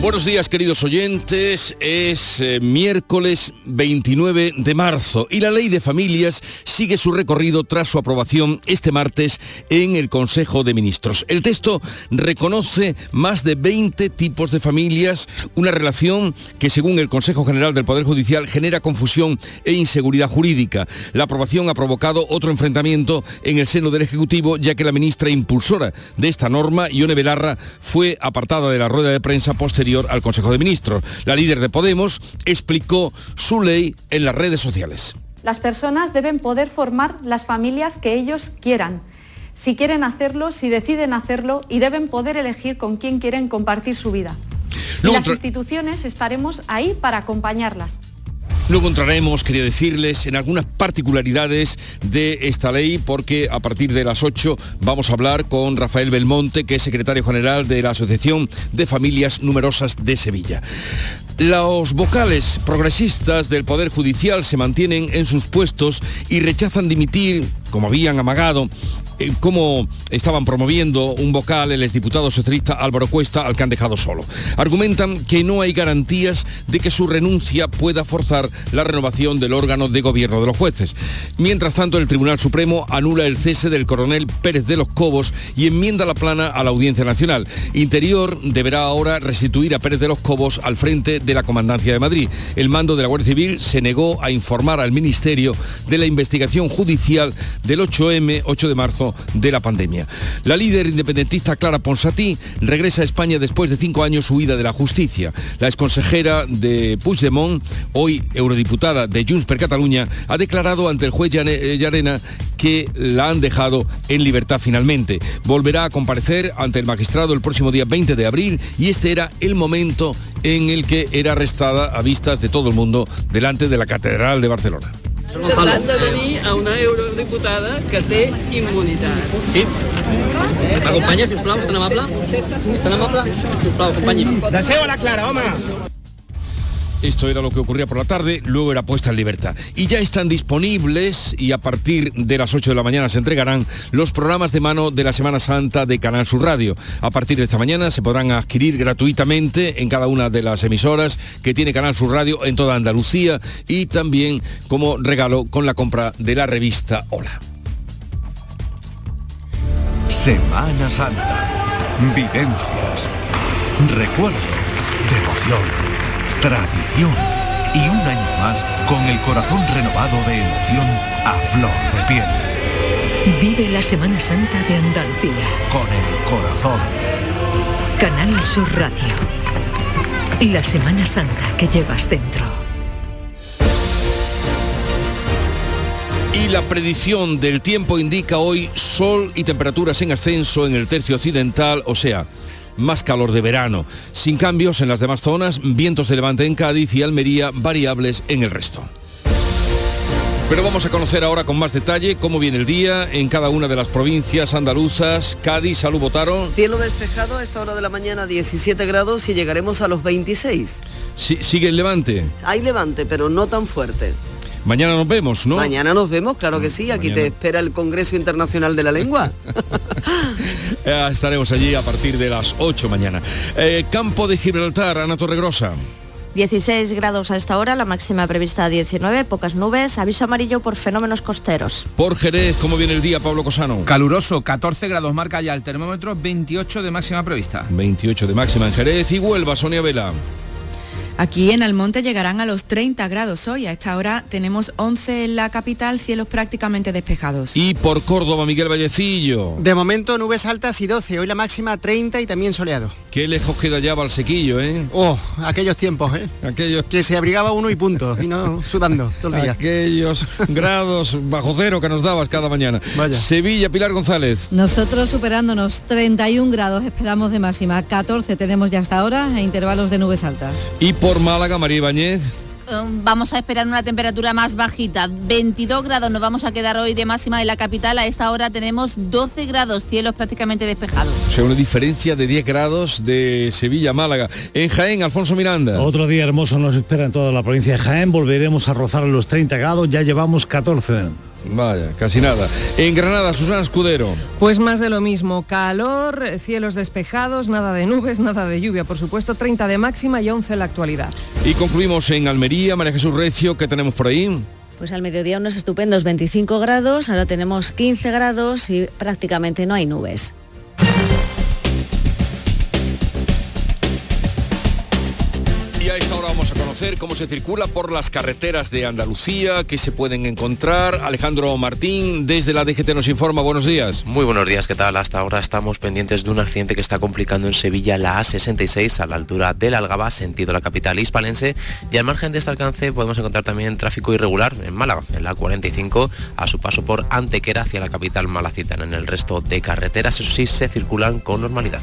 Buenos días queridos oyentes, es eh, miércoles 29 de marzo y la ley de familias sigue su recorrido tras su aprobación este martes en el Consejo de Ministros. El texto reconoce más de 20 tipos de familias, una relación que según el Consejo General del Poder Judicial genera confusión e inseguridad jurídica. La aprobación ha provocado otro enfrentamiento en el seno del Ejecutivo ya que la ministra impulsora de esta norma, Ione Belarra, fue apartada de la rueda de prensa posterior al Consejo de Ministros. La líder de Podemos explicó su ley en las redes sociales. Las personas deben poder formar las familias que ellos quieran, si quieren hacerlo, si deciden hacerlo y deben poder elegir con quién quieren compartir su vida. Y las instituciones estaremos ahí para acompañarlas. Luego entraremos, quería decirles, en algunas particularidades de esta ley, porque a partir de las 8 vamos a hablar con Rafael Belmonte, que es secretario general de la Asociación de Familias Numerosas de Sevilla. Los vocales progresistas del Poder Judicial se mantienen en sus puestos y rechazan dimitir, como habían amagado, eh, cómo estaban promoviendo un vocal el exdiputado socialista Álvaro Cuesta al que han dejado solo. Argumentan que no hay garantías de que su renuncia pueda forzar la renovación del órgano de gobierno de los jueces. Mientras tanto, el Tribunal Supremo anula el cese del coronel Pérez de los Cobos y enmienda la plana a la Audiencia Nacional. Interior deberá ahora restituir a Pérez de los Cobos al frente de la Comandancia de Madrid. El mando de la Guardia Civil se negó a informar al Ministerio de la investigación judicial del 8M, 8 de marzo de la pandemia. La líder independentista Clara Ponsatí regresa a España después de cinco años huida de la justicia. La exconsejera de Puigdemont, hoy eurodiputada de Junts per Cataluña, ha declarado ante el juez Llarena que la han dejado en libertad finalmente. Volverá a comparecer ante el magistrado el próximo día 20 de abril y este era el momento en el que era arrestada a vistas de todo el mundo delante de la Catedral de Barcelona. T'has de tenir a una eurodiputada que té immunitat. Sí. Acompanya, sisplau, és tan amable? És tan amable? Sisplau, acompanyi. Deseo a la Clara, home! Esto era lo que ocurría por la tarde, luego era puesta en libertad. Y ya están disponibles y a partir de las 8 de la mañana se entregarán los programas de mano de la Semana Santa de Canal Sur Radio. A partir de esta mañana se podrán adquirir gratuitamente en cada una de las emisoras que tiene Canal Sur Radio en toda Andalucía y también como regalo con la compra de la revista Hola. Semana Santa. Vivencias. Recuerdo. Devoción tradición y un año más con el corazón renovado de emoción a flor de piel. Vive la Semana Santa de Andalucía. Con el corazón. Canal Sur Radio. La Semana Santa que llevas dentro. Y la predicción del tiempo indica hoy sol y temperaturas en ascenso en el tercio occidental, o sea, más calor de verano, sin cambios en las demás zonas, vientos de levante en Cádiz y Almería variables en el resto. Pero vamos a conocer ahora con más detalle cómo viene el día en cada una de las provincias andaluzas. Cádiz, salud, Botaro. Cielo despejado a esta hora de la mañana 17 grados y llegaremos a los 26. ¿Sigue el levante? Hay levante, pero no tan fuerte. Mañana nos vemos, ¿no? Mañana nos vemos, claro que sí. Aquí te espera el Congreso Internacional de la Lengua. estaremos allí a partir de las 8 mañana. Eh, Campo de Gibraltar, Ana Torregrosa. 16 grados a esta hora, la máxima prevista 19, pocas nubes, aviso amarillo por fenómenos costeros. Por Jerez, ¿cómo viene el día, Pablo Cosano? Caluroso, 14 grados marca ya el termómetro, 28 de máxima prevista. 28 de máxima en Jerez y Huelva, Sonia Vela. Aquí en Almonte llegarán a los 30 grados hoy. A esta hora tenemos 11 en la capital, cielos prácticamente despejados. Y por Córdoba, Miguel Vallecillo. De momento nubes altas y 12. Hoy la máxima 30 y también soleado. Qué lejos queda ya Valsequillo, ¿eh? Oh, aquellos tiempos, ¿eh? Aquellos... Que se abrigaba uno y punto, y no sudando todo el día. Aquellos grados bajo cero que nos dabas cada mañana. Vaya. Sevilla, Pilar González. Nosotros superándonos 31 grados esperamos de máxima. 14 tenemos ya hasta ahora e intervalos de nubes altas. Y por Málaga, María Ibáñez. um, vamos a esperar una temperatura más bajita. 22 grados nos vamos a quedar hoy de máxima en la capital. A esta hora tenemos 12 grados, cielos prácticamente despejados. O sea, una diferencia de 10 grados de Sevilla a Málaga. En Jaén, Alfonso Miranda. Otro día hermoso nos espera en toda la provincia de Jaén. Volveremos a rozar los 30 grados. Ya llevamos 14. Vaya, casi nada. En Granada, Susana Escudero. Pues más de lo mismo. Calor, cielos despejados, nada de nubes, nada de lluvia, por supuesto. 30 de máxima y 11 en la actualidad. Y concluimos en Almería, María Jesús Recio, ¿qué tenemos por ahí? Pues al mediodía unos estupendos 25 grados, ahora tenemos 15 grados y prácticamente no hay nubes. Esta hora vamos a conocer cómo se circula por las carreteras de Andalucía, qué se pueden encontrar. Alejandro Martín, desde la DGT nos informa. Buenos días. Muy buenos días, ¿qué tal? Hasta ahora estamos pendientes de un accidente que está complicando en Sevilla la A66 a la altura del Algaba, sentido la capital hispalense. Y al margen de este alcance podemos encontrar también tráfico irregular en Málaga, en la 45, a su paso por Antequera hacia la capital malacitana. En el resto de carreteras, eso sí, se circulan con normalidad.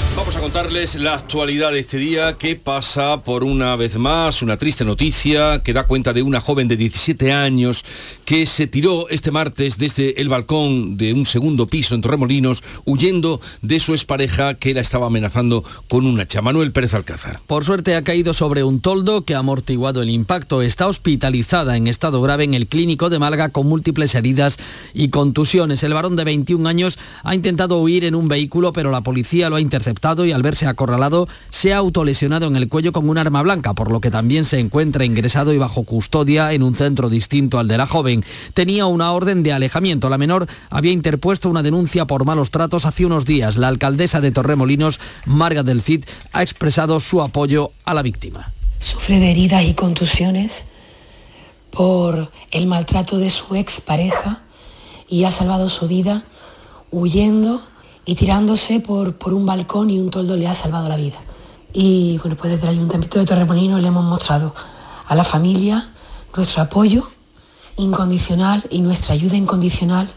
Vamos a contarles la actualidad de este día que pasa por una vez más una triste noticia que da cuenta de una joven de 17 años que se tiró este martes desde el balcón de un segundo piso en Torremolinos huyendo de su expareja que la estaba amenazando con un hacha. Manuel Pérez Alcázar. Por suerte ha caído sobre un toldo que ha amortiguado el impacto. Está hospitalizada en estado grave en el clínico de Málaga con múltiples heridas y contusiones. El varón de 21 años ha intentado huir en un vehículo pero la policía lo ha interceptado y al verse acorralado se ha autolesionado en el cuello con un arma blanca, por lo que también se encuentra ingresado y bajo custodia en un centro distinto al de la joven. Tenía una orden de alejamiento. La menor había interpuesto una denuncia por malos tratos hace unos días. La alcaldesa de Torremolinos, Marga del Cid, ha expresado su apoyo a la víctima. Sufre de heridas y contusiones por el maltrato de su expareja y ha salvado su vida huyendo y tirándose por, por un balcón y un toldo le ha salvado la vida. Y bueno, pues desde el Ayuntamiento de Torremolinos le hemos mostrado a la familia nuestro apoyo incondicional y nuestra ayuda incondicional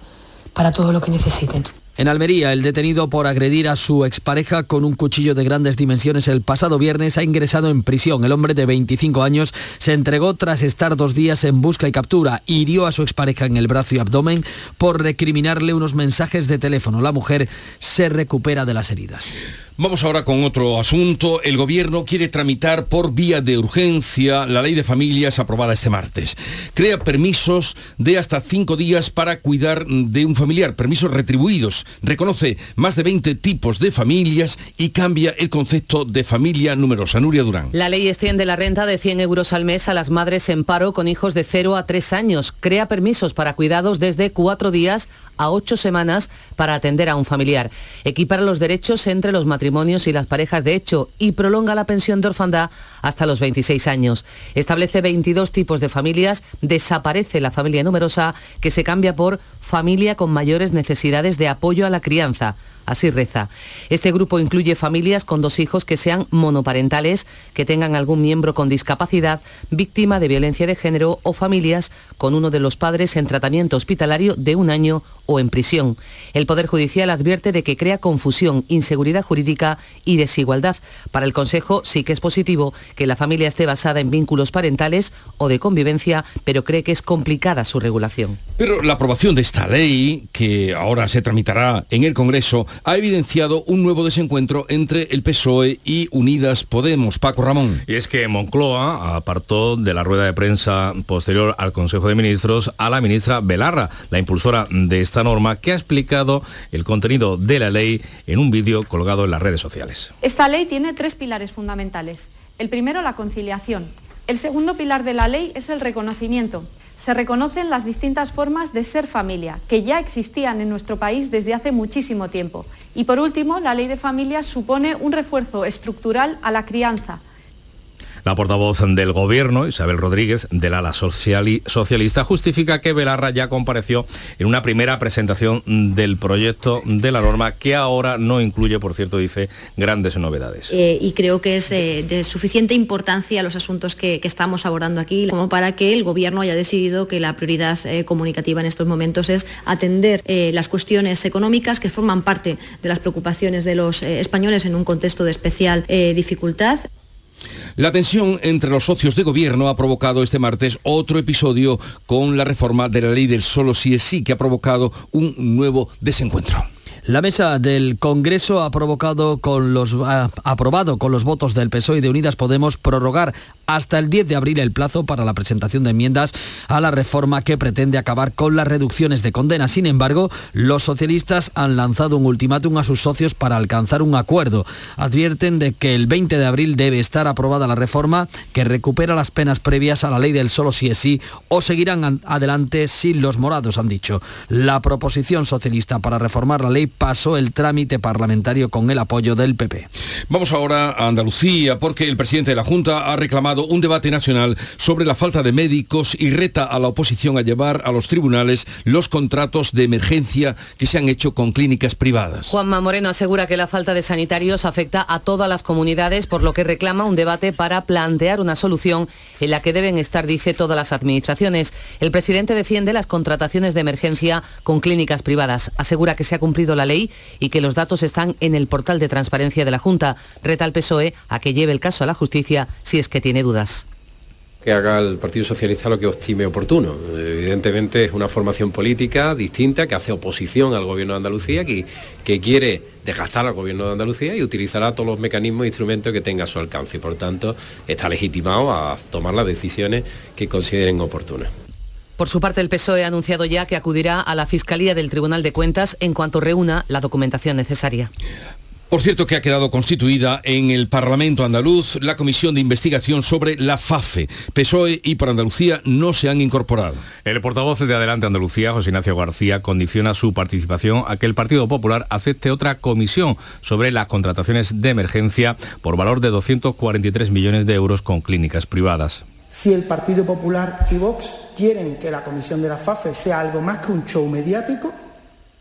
para todo lo que necesiten. En Almería, el detenido por agredir a su expareja con un cuchillo de grandes dimensiones el pasado viernes ha ingresado en prisión. El hombre de 25 años se entregó tras estar dos días en busca y captura. Hirió a su expareja en el brazo y abdomen por recriminarle unos mensajes de teléfono. La mujer se recupera de las heridas. Vamos ahora con otro asunto. El gobierno quiere tramitar por vía de urgencia la ley de familias aprobada este martes. Crea permisos de hasta cinco días para cuidar de un familiar, permisos retribuidos. Reconoce más de 20 tipos de familias y cambia el concepto de familia numerosa. Nuria Durán. La ley extiende la renta de 100 euros al mes a las madres en paro con hijos de 0 a 3 años. Crea permisos para cuidados desde cuatro días a ocho semanas para atender a un familiar. Equipara los derechos entre los matrimonios y las parejas de hecho y prolonga la pensión de orfandad hasta los 26 años. Establece 22 tipos de familias, desaparece la familia numerosa que se cambia por familia con mayores necesidades de apoyo a la crianza. Así reza. Este grupo incluye familias con dos hijos que sean monoparentales, que tengan algún miembro con discapacidad, víctima de violencia de género o familias con uno de los padres en tratamiento hospitalario de un año o en prisión. El Poder Judicial advierte de que crea confusión, inseguridad jurídica y desigualdad. Para el Consejo sí que es positivo que la familia esté basada en vínculos parentales o de convivencia, pero cree que es complicada su regulación. Pero la aprobación de esta ley, que ahora se tramitará en el Congreso, ha evidenciado un nuevo desencuentro entre el PSOE y Unidas Podemos. Paco Ramón. Y es que Moncloa apartó de la rueda de prensa posterior al Consejo de Ministros a la ministra Belarra, la impulsora de esta norma, que ha explicado el contenido de la ley en un vídeo colgado en las redes sociales. Esta ley tiene tres pilares fundamentales. El primero, la conciliación. El segundo pilar de la ley es el reconocimiento se reconocen las distintas formas de ser familia, que ya existían en nuestro país desde hace muchísimo tiempo. Y por último, la ley de familia supone un refuerzo estructural a la crianza, la portavoz del Gobierno, Isabel Rodríguez, del ala socialista, justifica que Belarra ya compareció en una primera presentación del proyecto de la norma que ahora no incluye, por cierto, dice, grandes novedades. Eh, y creo que es eh, de suficiente importancia los asuntos que, estamos abordando aquí como para que el Gobierno haya decidido que la prioridad eh, comunicativa en estos momentos es atender las cuestiones económicas que forman parte de las preocupaciones de los españoles en un contexto de especial dificultad. La tensión entre los socios de gobierno ha provocado este martes otro episodio con la reforma de la ley del solo sí es sí, que ha provocado un nuevo desencuentro. La mesa del Congreso ha provocado con los, ha aprobado con los votos del PSOE y de Unidas Podemos prorrogar hasta el 10 de abril el plazo para la presentación de enmiendas a la reforma que pretende acabar con las reducciones de condena. Sin embargo, los socialistas han lanzado un ultimátum a sus socios para alcanzar un acuerdo. Advierten de que el 20 de abril debe estar aprobada la reforma que recupera las penas previas a la ley del solo sí es sí o seguirán adelante sin los morados, han dicho. La proposición socialista para reformar la ley pasó el trámite parlamentario con el apoyo del PP. Vamos ahora a Andalucía porque el presidente de la Junta ha reclamado un debate nacional sobre la falta de médicos y reta a la oposición a llevar a los tribunales los contratos de emergencia que se han hecho con clínicas privadas. Juanma Moreno asegura que la falta de sanitarios afecta a todas las comunidades, por lo que reclama un debate para plantear una solución en la que deben estar, dice, todas las administraciones. El presidente defiende las contrataciones de emergencia con clínicas privadas. Asegura que se ha cumplido la ley y que los datos están en el portal de transparencia de la Junta. Reta al PSOE a que lleve el caso a la justicia si es que tiene dudas que haga el Partido Socialista lo que estime oportuno. Evidentemente es una formación política distinta que hace oposición al Gobierno de Andalucía, que, que quiere desgastar al Gobierno de Andalucía y utilizará todos los mecanismos e instrumentos que tenga a su alcance y por tanto está legitimado a tomar las decisiones que consideren oportunas. Por su parte, el PSOE ha anunciado ya que acudirá a la Fiscalía del Tribunal de Cuentas en cuanto reúna la documentación necesaria. Por cierto que ha quedado constituida en el Parlamento andaluz la comisión de investigación sobre la FAFE. PSOE y por Andalucía no se han incorporado. El portavoz de Adelante Andalucía, José Ignacio García, condiciona su participación a que el Partido Popular acepte otra comisión sobre las contrataciones de emergencia por valor de 243 millones de euros con clínicas privadas. Si el Partido Popular y Vox quieren que la comisión de la FAFE sea algo más que un show mediático,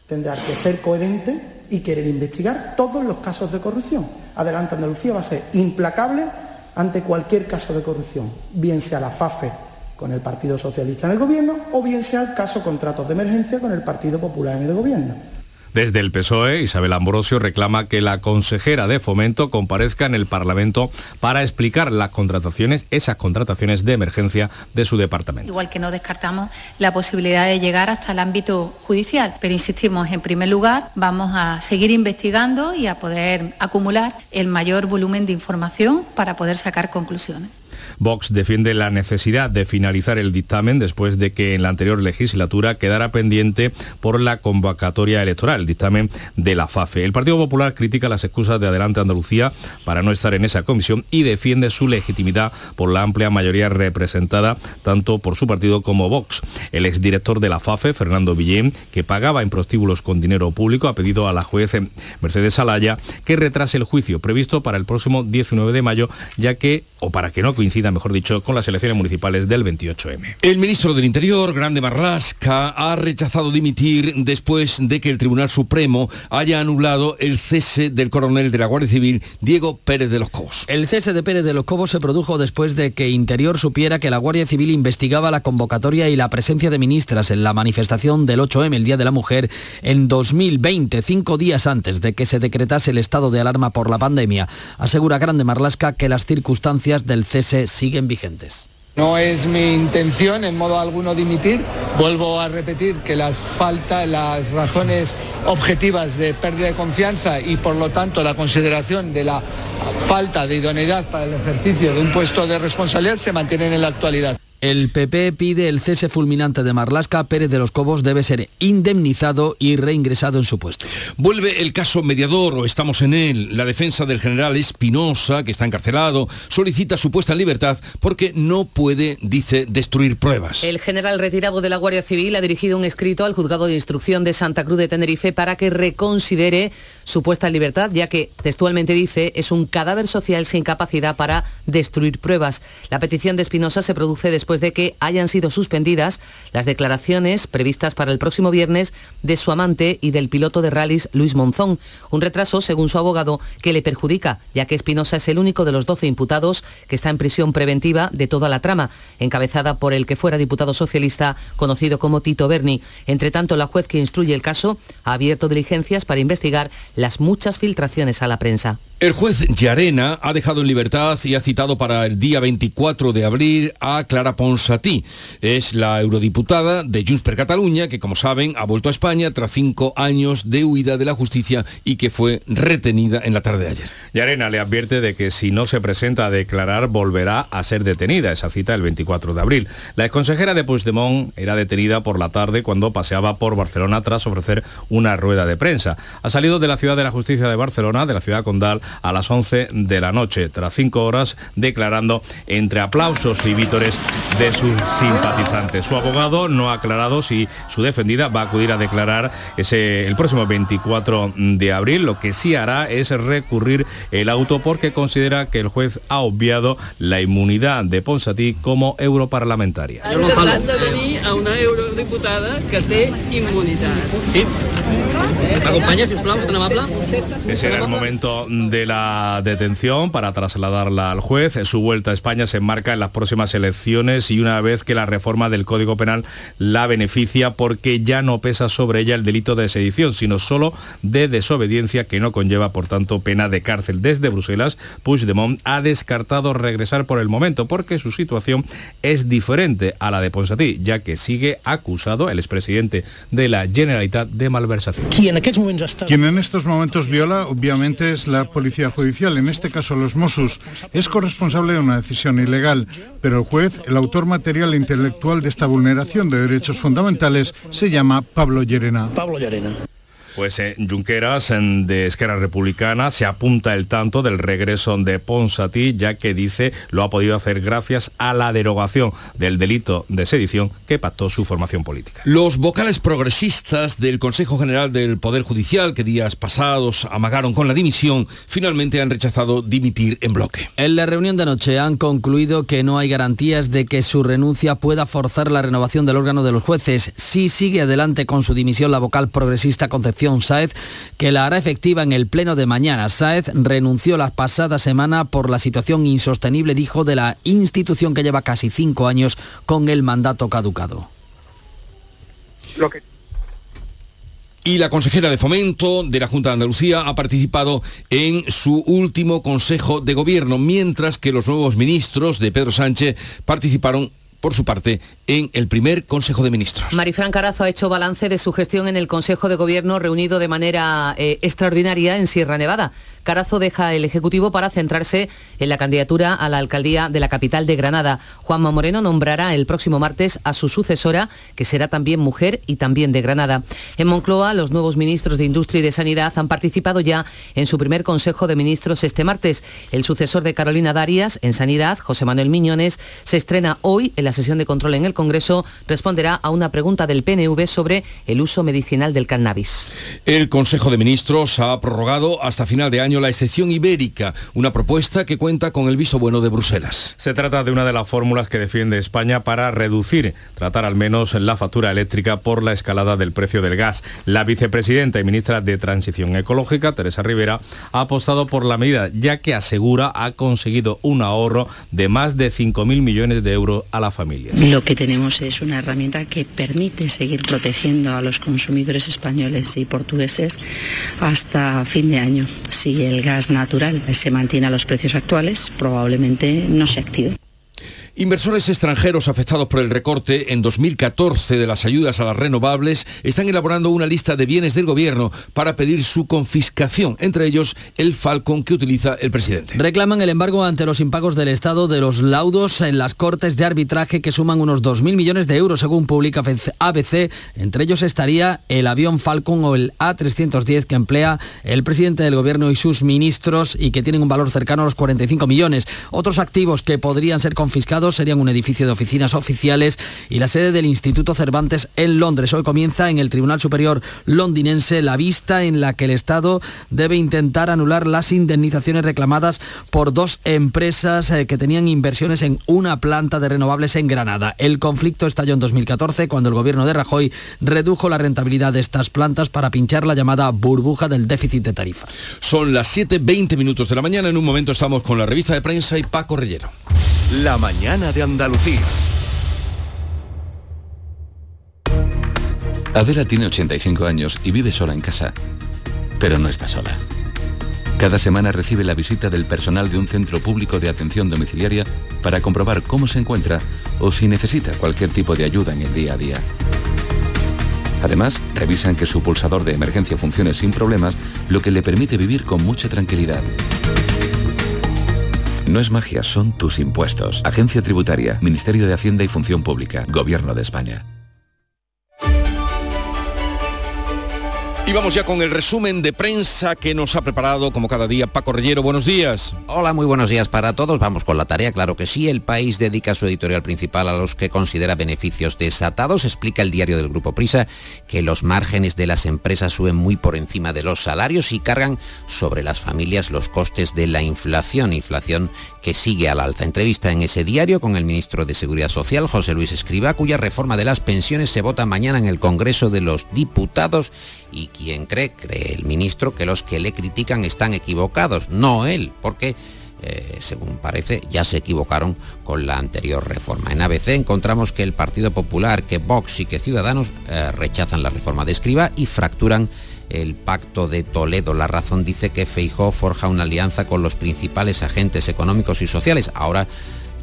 tendrán que ser coherentes y querer investigar todos los casos de corrupción. Adelante Andalucía va a ser implacable ante cualquier caso de corrupción, bien sea la FAFE con el Partido Socialista en el Gobierno o bien sea el caso contratos de emergencia con el Partido Popular en el Gobierno. Desde el PSOE, Isabel Ambrosio reclama que la consejera de Fomento comparezca en el Parlamento para explicar las contrataciones, esas contrataciones de emergencia de su departamento. Igual que no descartamos la posibilidad de llegar hasta el ámbito judicial, pero insistimos, en primer lugar, vamos a seguir investigando y a poder acumular el mayor volumen de información para poder sacar conclusiones. Vox defiende la necesidad de finalizar el dictamen después de que en la anterior legislatura quedara pendiente por la convocatoria electoral, el dictamen de la FAFE. El Partido Popular critica las excusas de Adelante Andalucía para no estar en esa comisión y defiende su legitimidad por la amplia mayoría representada tanto por su partido como Vox. El exdirector de la FAFE, Fernando Villén, que pagaba en prostíbulos con dinero público, ha pedido a la juez Mercedes Alaya que retrase el juicio previsto para el próximo 19 de mayo, ya que, o para que no coincida mejor dicho, con las elecciones municipales del 28M. El ministro del Interior, Grande Marlasca, ha rechazado dimitir después de que el Tribunal Supremo haya anulado el cese del coronel de la Guardia Civil, Diego Pérez de los Cobos. El cese de Pérez de los Cobos se produjo después de que Interior supiera que la Guardia Civil investigaba la convocatoria y la presencia de ministras en la manifestación del 8M, el Día de la Mujer, en 2020, cinco días antes de que se decretase el estado de alarma por la pandemia. Asegura Grande Marlasca que las circunstancias del cese siguen vigentes. No es mi intención en modo alguno dimitir. Vuelvo a repetir que las falta, las razones objetivas de pérdida de confianza y por lo tanto la consideración de la falta de idoneidad para el ejercicio de un puesto de responsabilidad se mantienen en la actualidad. El PP pide el cese fulminante de Marlasca. Pérez de los Cobos debe ser indemnizado y reingresado en su puesto. Vuelve el caso mediador, o estamos en él. La defensa del general Espinosa, que está encarcelado, solicita su puesta en libertad porque no puede, dice, destruir pruebas. El general retirado de la Guardia Civil ha dirigido un escrito al juzgado de instrucción de Santa Cruz de Tenerife para que reconsidere su puesta en libertad, ya que textualmente dice es un cadáver social sin capacidad para destruir pruebas. La petición de Espinosa se produce después de que hayan sido suspendidas las declaraciones previstas para el próximo viernes de su amante y del piloto de rallies Luis Monzón. Un retraso, según su abogado, que le perjudica, ya que Espinosa es el único de los 12 imputados que está en prisión preventiva de toda la trama, encabezada por el que fuera diputado socialista conocido como Tito Berni. Entre tanto, la juez que instruye el caso ha abierto diligencias para investigar las muchas filtraciones a la prensa. El juez Llarena ha dejado en libertad y ha citado para el día 24 de abril a Clara Ponsatí. Es la eurodiputada de Junts per Cataluña que, como saben, ha vuelto a España tras cinco años de huida de la justicia y que fue retenida en la tarde de ayer. Llarena le advierte de que si no se presenta a declarar volverá a ser detenida. Esa cita el 24 de abril. La exconsejera de Puigdemont era detenida por la tarde cuando paseaba por Barcelona tras ofrecer una rueda de prensa. Ha salido de la ciudad de la justicia de Barcelona, de la ciudad condal, a las 11 de la noche, tras cinco horas declarando entre aplausos y vítores de sus simpatizantes. Su abogado no ha aclarado si su defendida va a acudir a declarar ese, el próximo 24 de abril. Lo que sí hará es recurrir el auto porque considera que el juez ha obviado la inmunidad de Ponsatí como europarlamentaria. Yo no a una eurodiputada que té inmunidad. Sí. ¿Acompaña, si tan amable? Ese era el momento de la detención para trasladarla al juez. Su vuelta a España se enmarca en las próximas elecciones y una vez que la reforma del Código Penal la beneficia porque ya no pesa sobre ella el delito de sedición, sino solo de desobediencia que no conlleva, por tanto, pena de cárcel. Desde Bruselas, Puigdemont ha descartado regresar por el momento porque su situación es diferente a la de Ponsatí, ya que sigue acusado el expresidente de la Generalitat de malversación. Quien en estos momentos viola, obviamente, es la policía judicial, en este caso los Mossos. Es corresponsable de una decisión ilegal, pero el juez, el autor material e intelectual de esta vulneración de derechos fundamentales, se llama Pablo Llerena. Pablo Llerena. Pues eh, Junqueras de Esquerra Republicana se apunta el tanto del regreso de Ponsatí, ya que dice lo ha podido hacer gracias a la derogación del delito de sedición que pactó su formación política. Los vocales progresistas del Consejo General del Poder Judicial, que días pasados amagaron con la dimisión, finalmente han rechazado dimitir en bloque. En la reunión de anoche han concluido que no hay garantías de que su renuncia pueda forzar la renovación del órgano de los jueces. Si sigue adelante con su dimisión la vocal progresista Concepción Sáez, que la hará efectiva en el pleno de mañana. Sáez renunció la pasada semana por la situación insostenible, dijo, de la institución que lleva casi cinco años con el mandato caducado. Y la consejera de fomento de la Junta de Andalucía ha participado en su último Consejo de Gobierno, mientras que los nuevos ministros de Pedro Sánchez participaron por su parte, en el primer Consejo de Ministros. Marifran Carazo ha hecho balance de su gestión en el Consejo de Gobierno reunido de manera eh, extraordinaria en Sierra Nevada. Carazo deja el Ejecutivo para centrarse en la candidatura a la alcaldía de la capital de Granada. Juanma Moreno nombrará el próximo martes a su sucesora, que será también mujer y también de Granada. En Moncloa, los nuevos ministros de Industria y de Sanidad han participado ya en su primer Consejo de Ministros este martes. El sucesor de Carolina Darias en Sanidad, José Manuel Miñones, se estrena hoy en la sesión de control en el Congreso. Responderá a una pregunta del PNV sobre el uso medicinal del cannabis. El Consejo de Ministros ha prorrogado hasta final de año la excepción ibérica, una propuesta que cuenta con el viso bueno de Bruselas. Se trata de una de las fórmulas que defiende España para reducir, tratar al menos la factura eléctrica por la escalada del precio del gas. La vicepresidenta y ministra de Transición Ecológica, Teresa Rivera, ha apostado por la medida, ya que asegura ha conseguido un ahorro de más de 5.000 millones de euros a la familia. Lo que tenemos es una herramienta que permite seguir protegiendo a los consumidores españoles y portugueses hasta fin de año. Si el gas natural se mantiene a los precios actuales, probablemente no se active. Inversores extranjeros afectados por el recorte en 2014 de las ayudas a las renovables están elaborando una lista de bienes del gobierno para pedir su confiscación, entre ellos el Falcon que utiliza el presidente. Reclaman el embargo ante los impagos del Estado de los laudos en las cortes de arbitraje que suman unos 2.000 millones de euros, según publica ABC. Entre ellos estaría el avión Falcon o el A310 que emplea el presidente del gobierno y sus ministros y que tienen un valor cercano a los 45 millones. Otros activos que podrían ser confiscados serían un edificio de oficinas oficiales y la sede del Instituto Cervantes en Londres. Hoy comienza en el Tribunal Superior londinense la vista en la que el Estado debe intentar anular las indemnizaciones reclamadas por dos empresas eh, que tenían inversiones en una planta de renovables en Granada. El conflicto estalló en 2014 cuando el gobierno de Rajoy redujo la rentabilidad de estas plantas para pinchar la llamada burbuja del déficit de tarifa. Son las 7.20 minutos de la mañana. En un momento estamos con la revista de prensa y Paco Rellero. La mañana de Andalucía. Adela tiene 85 años y vive sola en casa, pero no está sola. Cada semana recibe la visita del personal de un centro público de atención domiciliaria para comprobar cómo se encuentra o si necesita cualquier tipo de ayuda en el día a día. Además, revisan que su pulsador de emergencia funcione sin problemas, lo que le permite vivir con mucha tranquilidad. No es magia, son tus impuestos. Agencia Tributaria, Ministerio de Hacienda y Función Pública, Gobierno de España. Y vamos ya con el resumen de prensa que nos ha preparado como cada día Paco Rellero. Buenos días. Hola, muy buenos días para todos. Vamos con la tarea, claro que sí. El país dedica su editorial principal a los que considera beneficios desatados. Explica el diario del Grupo Prisa que los márgenes de las empresas suben muy por encima de los salarios y cargan sobre las familias los costes de la inflación. Inflación que sigue al alza. Entrevista en ese diario con el ministro de Seguridad Social, José Luis Escriba, cuya reforma de las pensiones se vota mañana en el Congreso de los Diputados y quien cree, cree el ministro, que los que le critican están equivocados, no él, porque eh, según parece, ya se equivocaron con la anterior reforma. En ABC encontramos que el Partido Popular, que Vox y que Ciudadanos eh, rechazan la reforma de Escriba y fracturan el pacto de Toledo. La razón dice que Feijó forja una alianza con los principales agentes económicos y sociales. Ahora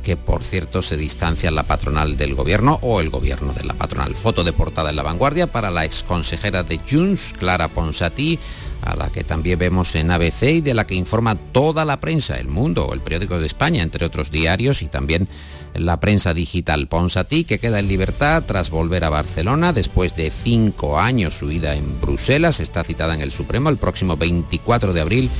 que por cierto se distancia la patronal del gobierno o el gobierno de la patronal. Foto de portada en la vanguardia para la exconsejera de Junts, Clara Ponsatí, a la que también vemos en ABC y de la que informa toda la prensa, El Mundo el Periódico de España, entre otros diarios y también la prensa digital. Ponsatí, que queda en libertad tras volver a Barcelona después de cinco años huida en Bruselas, está citada en el Supremo el próximo 24 de abril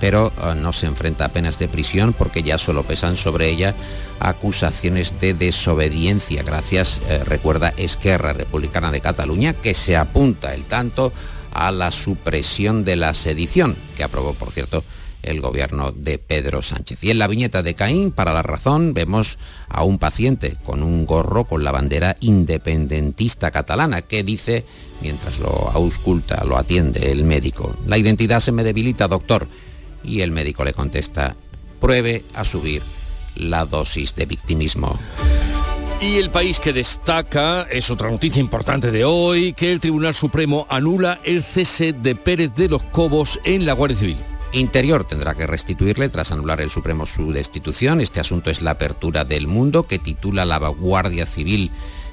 pero eh, no se enfrenta a penas de prisión porque ya solo pesan sobre ella acusaciones de desobediencia. Gracias, eh, recuerda Esquerra Republicana de Cataluña, que se apunta el tanto a la supresión de la sedición, que aprobó, por cierto, el gobierno de Pedro Sánchez. Y en la viñeta de Caín, para la razón, vemos a un paciente con un gorro con la bandera independentista catalana que dice, mientras lo ausculta, lo atiende el médico, la identidad se me debilita, doctor y el médico le contesta, pruebe a subir la dosis de victimismo. Y el país que destaca, es otra noticia importante de hoy, que el Tribunal Supremo anula el cese de Pérez de los Cobos en la Guardia Civil. Interior tendrá que restituirle tras anular el Supremo su destitución. Este asunto es la apertura del mundo que titula La Guardia Civil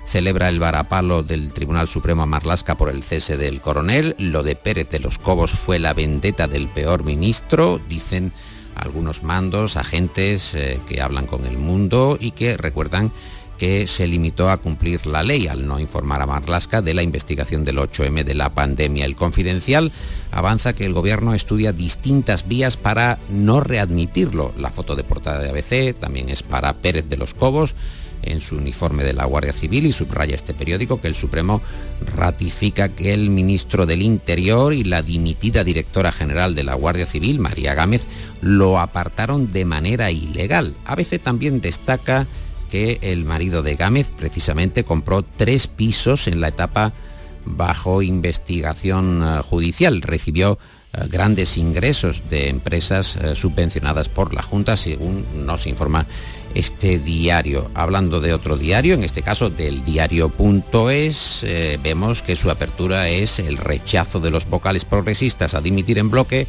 celebra el varapalo del Tribunal Supremo a Marlasca por el cese del coronel. Lo de Pérez de los Cobos fue la vendetta del peor ministro, dicen algunos mandos, agentes eh, que hablan con el mundo y que recuerdan que se limitó a cumplir la ley al no informar a Marlasca de la investigación del 8M de la pandemia. El confidencial avanza que el gobierno estudia distintas vías para no readmitirlo. La foto de portada de ABC también es para Pérez de los Cobos en su uniforme de la Guardia Civil y subraya este periódico que el Supremo ratifica que el ministro del Interior y la dimitida directora general de la Guardia Civil, María Gámez, lo apartaron de manera ilegal. A veces también destaca que el marido de Gámez precisamente compró tres pisos en la etapa bajo investigación eh, judicial. Recibió eh, grandes ingresos de empresas eh, subvencionadas por la Junta, según nos informa este diario. Hablando de otro diario, en este caso del diario.es, eh, vemos que su apertura es el rechazo de los vocales progresistas a dimitir en bloque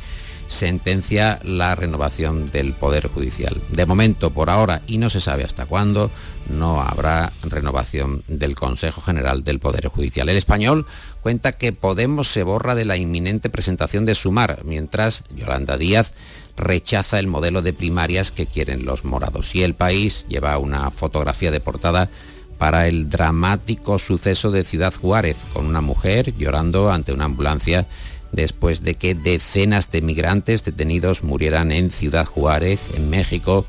sentencia la renovación del Poder Judicial. De momento, por ahora, y no se sabe hasta cuándo, no habrá renovación del Consejo General del Poder Judicial. El español cuenta que Podemos se borra de la inminente presentación de Sumar, mientras Yolanda Díaz rechaza el modelo de primarias que quieren los morados. Y el país lleva una fotografía de portada para el dramático suceso de Ciudad Juárez, con una mujer llorando ante una ambulancia después de que decenas de migrantes detenidos murieran en Ciudad Juárez, en México,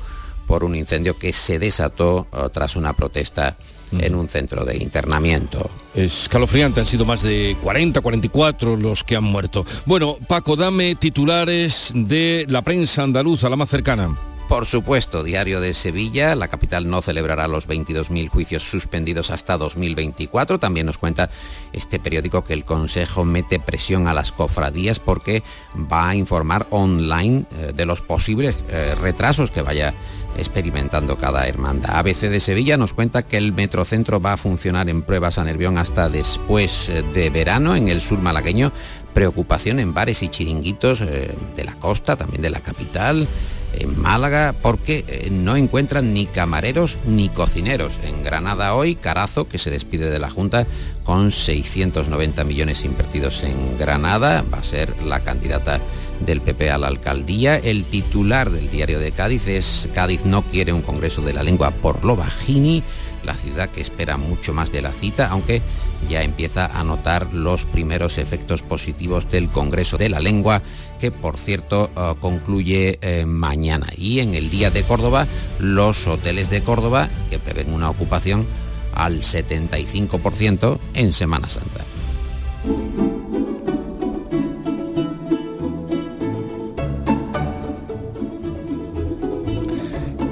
por un incendio que se desató eh, tras una protesta en un centro de internamiento. Escalofriante, han sido más de 40, 44 los que han muerto. Bueno, Paco, dame titulares de la prensa andaluza, la más cercana. Por supuesto, Diario de Sevilla, la capital no celebrará los 22.000 juicios suspendidos hasta 2024. También nos cuenta este periódico que el Consejo mete presión a las cofradías porque va a informar online eh, de los posibles eh, retrasos que vaya experimentando cada hermandad. ABC de Sevilla nos cuenta que el metrocentro va a funcionar en pruebas a Nervión hasta después eh, de verano en el sur malagueño. Preocupación en bares y chiringuitos de la costa, también de la capital en Málaga porque eh, no encuentran ni camareros ni cocineros. En Granada hoy, Carazo, que se despide de la Junta con 690 millones invertidos en Granada, va a ser la candidata del PP a la alcaldía. El titular del diario de Cádiz es Cádiz no quiere un Congreso de la Lengua por lo bajini la ciudad que espera mucho más de la cita, aunque ya empieza a notar los primeros efectos positivos del Congreso de la Lengua, que por cierto eh, concluye eh, mañana. Y en el Día de Córdoba, los hoteles de Córdoba, que prevén una ocupación al 75% en Semana Santa.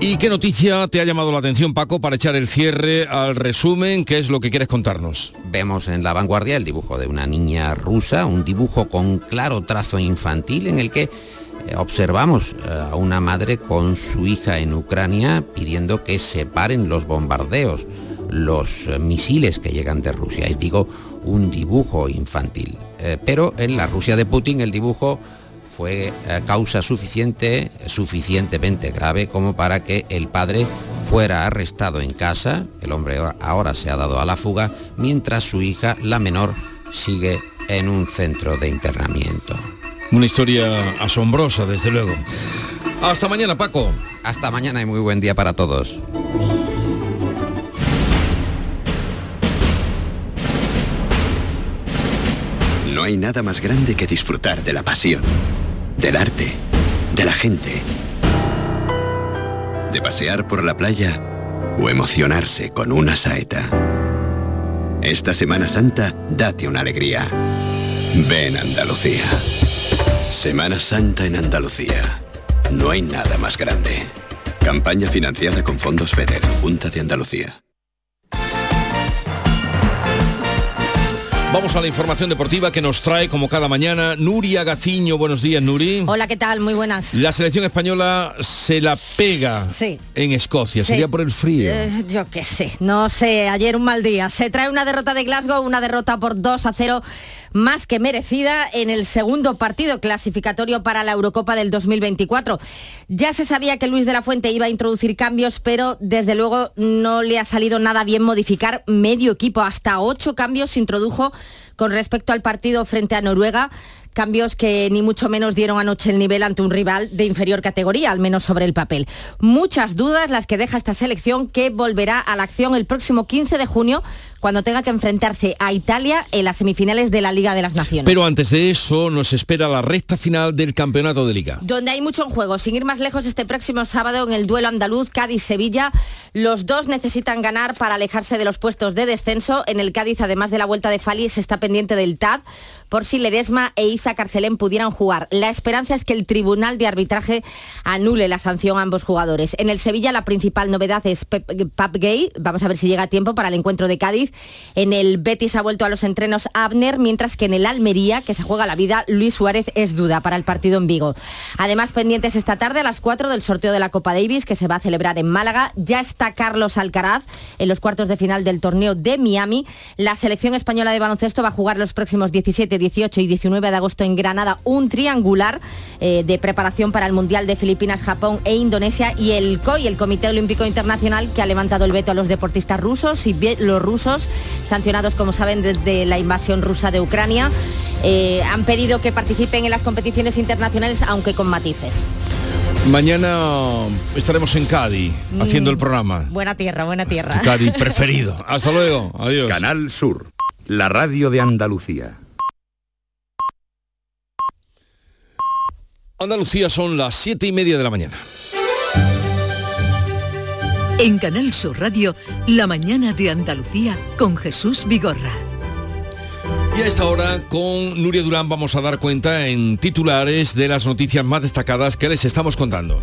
¿Y qué noticia te ha llamado la atención, Paco, para echar el cierre al resumen? ¿Qué es lo que quieres contarnos? Vemos en la vanguardia el dibujo de una niña rusa, un dibujo con claro trazo infantil en el que eh, observamos eh, a una madre con su hija en Ucrania pidiendo que se paren los bombardeos, los eh, misiles que llegan de Rusia. Es digo, un dibujo infantil. pero en la Rusia de Putin el dibujo fue eh, causa suficiente, suficientemente grave como para que el padre fuera arrestado en casa, el hombre ahora se ha dado a la fuga, mientras su hija, la menor, sigue en un centro de internamiento. Una historia asombrosa, desde luego. Hasta mañana, Paco. Hasta mañana y muy buen día para todos. No hay nada más grande que disfrutar de la pasión del arte, de la gente, de pasear por la playa o emocionarse con una saeta. Esta Semana Santa, date una alegría. Ven Andalucía. Semana Santa en Andalucía. No hay nada más grande. Campaña financiada con fondos FEDER, Junta de Andalucía. Vamos a la información deportiva que nos trae como cada mañana Nuria Gaciño. Buenos días, Nuri. Hola, ¿qué tal? Muy buenas. La selección española se la pega en Escocia. ¿Sería por el frío? Eh, yo qué sé, no sé. Ayer un mal día. Se trae una derrota de Glasgow, una derrota por 2 a 0 más que merecida en el segundo partido clasificatorio para la Eurocopa del 2024. Ya se sabía que Luis de la Fuente iba a introducir cambios, pero desde luego no le ha salido nada bien modificar medio equipo. Hasta ocho cambios se introdujo con respecto al partido frente a Noruega cambios que ni mucho menos dieron anoche el nivel ante un rival de inferior categoría, al menos sobre el papel. Muchas dudas las que deja esta selección que volverá a la acción el próximo 15 de junio cuando tenga que enfrentarse a Italia en las semifinales de la Liga de las Naciones. Pero antes de eso nos espera la recta final del campeonato de liga. Donde hay mucho en juego. Sin ir más lejos, este próximo sábado en el duelo andaluz Cádiz-Sevilla, los dos necesitan ganar para alejarse de los puestos de descenso. En el Cádiz, además de la vuelta de Fali, se está pendiente del TAD por si Ledesma e Iza Carcelén pudieran jugar. La esperanza es que el Tribunal de Arbitraje anule la sanción a ambos jugadores. En el Sevilla la principal novedad es Pep, Gay. Vamos a ver si llega a tiempo para el encuentro de Cádiz En el Betis ha vuelto a los entrenos Abner, mientras que en el Almería, que se juega la vida, Luis Suárez es duda para el partido en Vigo. Además, pendientes esta tarde a las 4 del sorteo de la Copa Davis, que se va a celebrar en Málaga. Ya está Carlos Alcaraz en los cuartos de final del torneo de Miami. La selección española de baloncesto va a jugar los próximos 17, 18 y 19 de agosto en Granada un triangular eh, de preparación para el Mundial de Filipinas, Japón e Indonesia y el COI, el Comité Olímpico Internacional, que ha levantado el veto a los deportistas rusos y los rusos, sancionados como saben desde la invasión rusa de Ucrania, eh, han pedido que participen en las competiciones internacionales, aunque con matices. Mañana estaremos en Cádiz Mm. haciendo el programa. Buena tierra, buena tierra. Cádiz preferido. Hasta luego. Adiós. Canal Sur, la radio de Andalucía. Andalucía son las siete y media de la mañana. En Canal Sur Radio, La mañana de Andalucía con Jesús Vigorra. Y a esta hora con Nuria Durán vamos a dar cuenta en titulares de las noticias más destacadas que les estamos contando.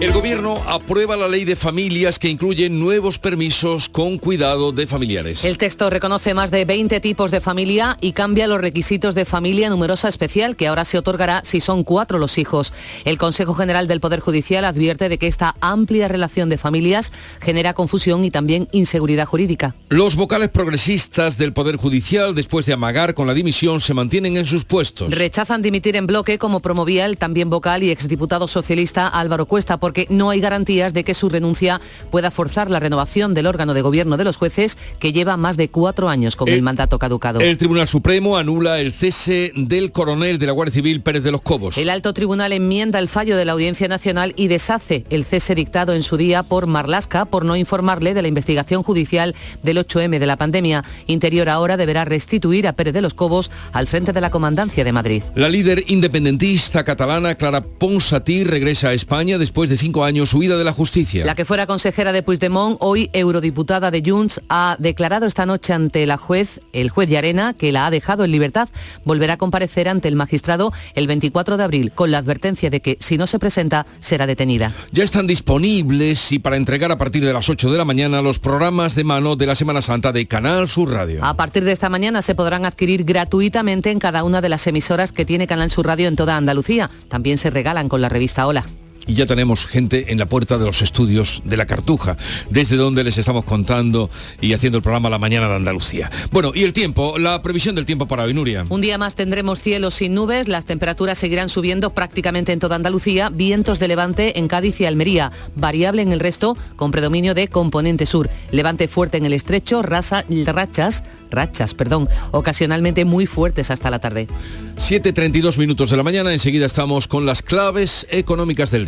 El gobierno aprueba la ley de familias que incluye nuevos permisos con cuidado de familiares. El texto reconoce más de 20 tipos de familia y cambia los requisitos de familia numerosa especial que ahora se otorgará si son cuatro los hijos. El Consejo General del Poder Judicial advierte de que esta amplia relación de familias genera confusión y también inseguridad jurídica. Los vocales progresistas del Poder Judicial, después de amagar con la dimisión, se mantienen en sus puestos. Rechazan dimitir en bloque como promovía el también vocal y exdiputado socialista Álvaro Cuesta porque no hay garantías de que su renuncia pueda forzar la renovación del órgano de gobierno de los jueces que lleva más de cuatro años con el, mandato caducado. El Tribunal Supremo anula el cese del coronel de la Guardia Civil Pérez de los Cobos. El alto tribunal enmienda el fallo de la Audiencia Nacional y deshace el cese dictado en su día por Marlasca por no informarle de la investigación judicial del 8M de la pandemia. Interior ahora deberá restituir a Pérez de los Cobos al frente de la Comandancia de Madrid. La líder independentista catalana Clara Ponsatí regresa a España después de cinco años huida de la justicia. La que fuera consejera de Puigdemont, hoy eurodiputada de Junts, ha declarado esta noche ante la juez, el juez Llarena, que la ha dejado en libertad. Volverá a comparecer ante el magistrado el 24 de abril con la advertencia de que si no se presenta será detenida. Ya están disponibles y para entregar a partir de las 8 de la mañana los programas de mano de la Semana Santa de Canal Sur Radio. A partir de esta mañana se podrán adquirir gratuitamente en cada una de las emisoras que tiene Canal Sur Radio en toda Andalucía. También se regalan con la revista Hola y ya tenemos gente en la puerta de los estudios de la Cartuja, desde donde les estamos contando y haciendo el programa La Mañana de Andalucía. Bueno, y el tiempo, la previsión del tiempo para hoy, Nuria. Un día más tendremos cielos sin nubes, las temperaturas seguirán subiendo prácticamente en toda Andalucía, vientos de levante en Cádiz y Almería, variable en el resto con predominio de componente sur, levante fuerte en el estrecho, rasa, rachas, rachas, perdón, ocasionalmente muy fuertes hasta la tarde. 7.32 minutos de la mañana, enseguida estamos con las claves económicas del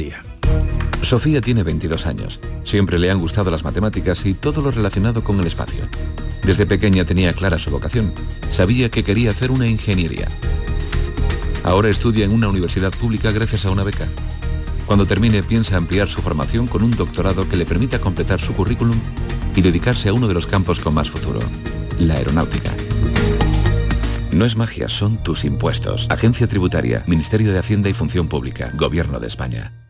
Sofía tiene 22 años. Siempre le han gustado las matemáticas y todo lo relacionado con el espacio. Desde pequeña tenía clara su vocación. Sabía que quería hacer una ingeniería. Ahora estudia en una universidad pública gracias a una beca. Cuando termine piensa ampliar su formación con un doctorado que le permita completar su currículum y dedicarse a uno de los campos con más futuro, la aeronáutica. No es magia, son tus impuestos. Agencia Tributaria, Ministerio de Hacienda y Función Pública, Gobierno de España.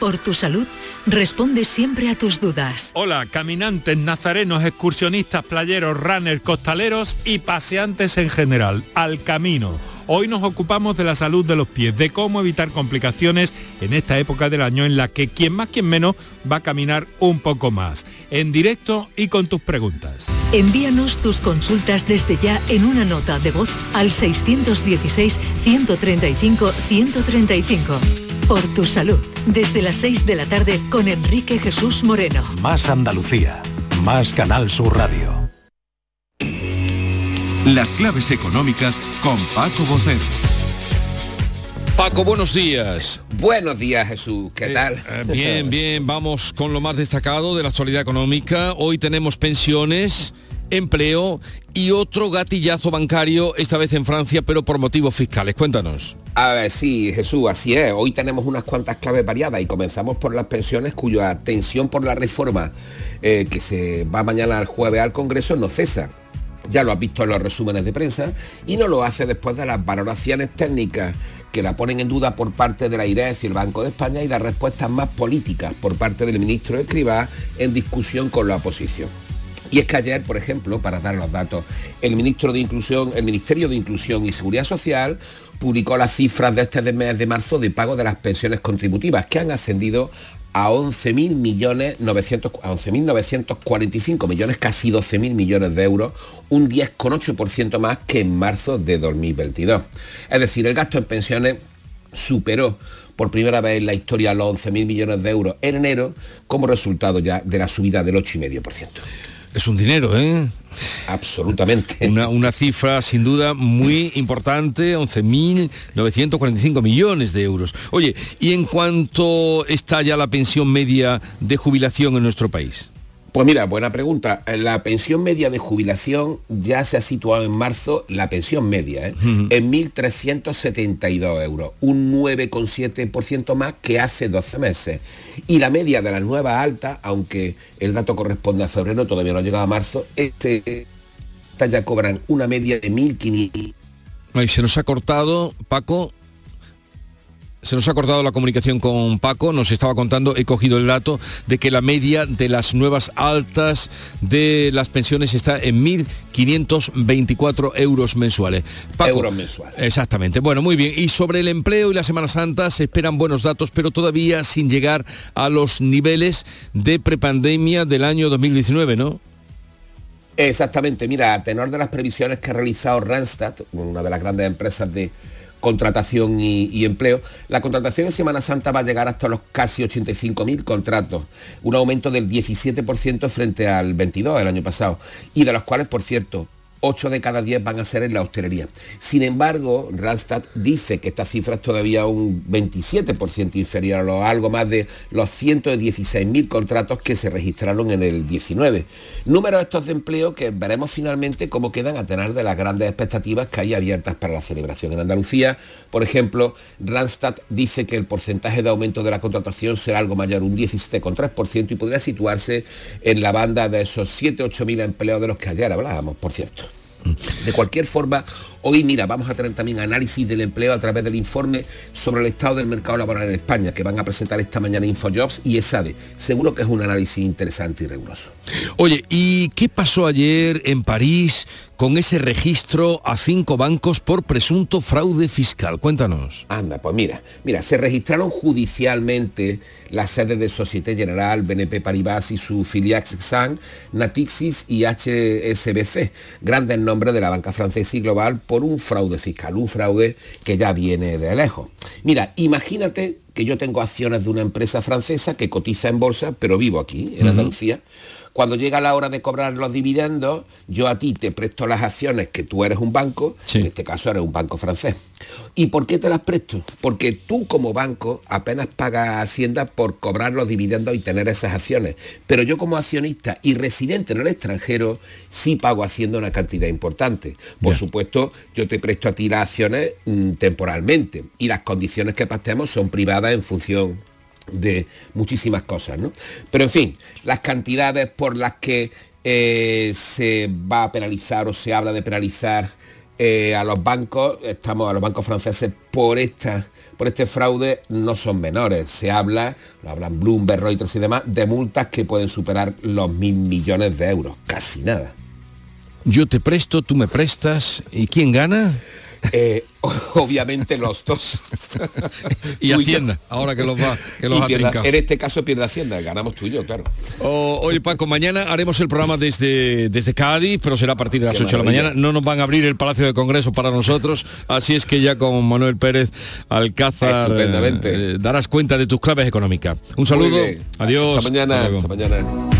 por tu salud, responde siempre a tus dudas. Hola, caminantes, nazarenos, excursionistas, playeros, runners, costaleros y paseantes en general. Al camino. Hoy nos ocupamos de la salud de los pies, de cómo evitar complicaciones en esta época del año en la que quien más, quien menos va a caminar un poco más. En directo y con tus preguntas. Envíanos tus consultas desde ya en una nota de voz al 616-135-135. Por tu salud, desde las 6 de la tarde con Enrique Jesús Moreno. Más Andalucía, más Canal Sur Radio. Las claves económicas con Paco Bocero. Paco, buenos días. Buenos días, Jesús. ¿Qué tal? Eh, bien, bien. Vamos con lo más destacado de la actualidad económica. Hoy tenemos pensiones, empleo y otro gatillazo bancario, esta vez en Francia, pero por motivos fiscales. Cuéntanos. A ver, sí, Jesús, así es. Hoy tenemos unas cuantas claves variadas y comenzamos por las pensiones cuya tensión por la reforma eh, que se va mañana al jueves al Congreso no cesa. Ya lo has visto en los resúmenes de prensa y no lo hace después de las valoraciones técnicas que la ponen en duda por parte de la IREF y el Banco de España y las respuestas más políticas por parte del ministro Escribá en discusión con la oposición. Y es que ayer, por ejemplo, para dar los datos, el ministro de Inclusión, el Ministerio de Inclusión y Seguridad Social publicó las cifras de este mes de marzo de pago de las pensiones contributivas, que han ascendido a 11.000 millones 11.945 millones, casi 12.000 millones de euros, un 10,8% más que en marzo de 2022. Es decir, el gasto en pensiones superó por primera vez en la historia los 11.000 millones de euros en enero como resultado ya de la subida del 8,5%. Es un dinero, ¿eh? Absolutamente. Una, una cifra sin duda muy importante, 11.945 millones de euros. Oye, ¿y en cuánto está ya la pensión media de jubilación en nuestro país? Pues mira, buena pregunta. La pensión media de jubilación ya se ha situado en marzo, la pensión media, ¿eh? en 1.372 euros, un 9,7% más que hace 12 meses. Y la media de las nuevas altas, aunque el dato corresponde a febrero, todavía no ha llegado a marzo, este, ya cobran una media de 1.500. Ay, se nos ha cortado, Paco, se nos ha cortado la comunicación con Paco, nos estaba contando, he cogido el dato de que la media de las nuevas altas de las pensiones está en 1.524 euros mensuales. euros mensuales. Exactamente. Bueno, muy bien. Y sobre el empleo y la Semana Santa se esperan buenos datos, pero todavía sin llegar a los niveles de prepandemia del año 2019, ¿no? Exactamente. Mira, a tenor de las previsiones que ha realizado Randstad, una de las grandes empresas de contratación y, empleo. La contratación en Semana Santa va a llegar hasta los casi 85.000 contratos, un aumento del 17% frente al 22 el año pasado, y de los cuales, por cierto, 8 de cada 10 van a ser en la hostelería. Sin embargo, Randstad dice que esta cifra es todavía un 27% inferior a algo más de los 116.000 contratos que se registraron en el 19. Números estos de empleo que veremos finalmente cómo quedan a tener de las grandes expectativas que hay abiertas para la celebración. En Andalucía, por ejemplo, Randstad dice que el porcentaje de aumento de la contratación será algo mayor, un 17,3% y podría situarse en la banda de esos 7-8.000 empleos de los que ayer hablábamos, por cierto. De cualquier forma, hoy mira, vamos a tener también análisis del empleo a través del informe sobre el estado del mercado laboral en España, que van a presentar esta mañana Infojobs y ESADE. Seguro que es un análisis interesante y riguroso. Oye, ¿y qué pasó ayer en París con ese registro a cinco bancos por presunto fraude fiscal? Cuéntanos. Anda, pues mira, mira, se registraron judicialmente las sedes de Societe General, BNP Paribas y su filial San, Natixis y HSBC, grandes nombres de la banca francesa y global por un fraude fiscal, un fraude que ya viene de lejos. Mira, imagínate que yo tengo acciones de una empresa francesa que cotiza en bolsa, pero vivo aquí, en Andalucía cuando llega la hora de cobrar los dividendos, yo a ti te presto las acciones que tú eres un banco, en este caso eres un banco francés. ¿Y por qué te las presto? Porque tú como banco apenas pagas Hacienda por cobrar los dividendos y tener esas acciones. Pero yo como accionista y residente en el extranjero sí pago Hacienda una cantidad importante. Por supuesto, yo te presto a ti las acciones mm, temporalmente y las condiciones que pactemos son privadas en función de muchísimas cosas. ¿no? Pero en fin, las cantidades por las que eh, se va a penalizar o se habla de penalizar eh, a los bancos, estamos a los bancos franceses por esta, por este fraude no son menores. Se habla, lo hablan Bloomberg, Reuters y demás, de multas que pueden superar los mil millones de euros. Casi nada. Yo te presto, tú me prestas, ¿y quién gana? Eh, obviamente los dos. y Hacienda, ahora que los va, que los ha En este caso pierde Hacienda, ganamos tú y yo, claro. oye Paco, mañana haremos el programa desde, desde Cádiz, pero será a partir de las 8 de la mañana. No nos van a abrir el Palacio de Congreso para nosotros, así es que ya con Manuel Pérez Alcázar eh, darás cuenta de tus claves económicas. Un saludo, adiós. Hasta mañana. Hasta mañana.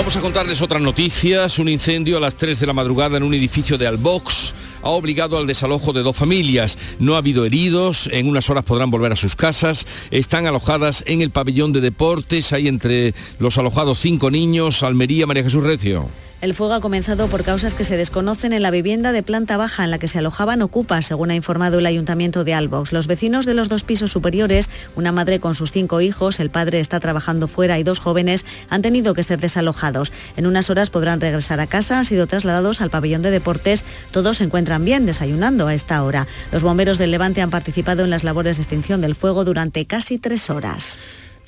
Vamos a contarles otras noticias. Un incendio a las 3 de la madrugada en un edificio de Albox ha obligado al desalojo de dos familias. No ha habido heridos, en unas horas podrán volver a sus casas. Están alojadas en el pabellón de deportes. Hay entre los alojados cinco niños. Almería, María Jesús Recio. El fuego ha comenzado por causas que se desconocen en la vivienda de planta baja en la que se alojaban ocupas, según ha informado el Ayuntamiento de Albox. Los vecinos de los dos pisos superiores, una madre con sus cinco hijos, el padre está trabajando fuera y dos jóvenes han tenido que ser desalojados. En unas horas podrán regresar a casa, han sido trasladados al pabellón de deportes. Todos se encuentran bien desayunando a esta hora. Los bomberos del Levante han participado en las labores de extinción del fuego durante casi tres horas.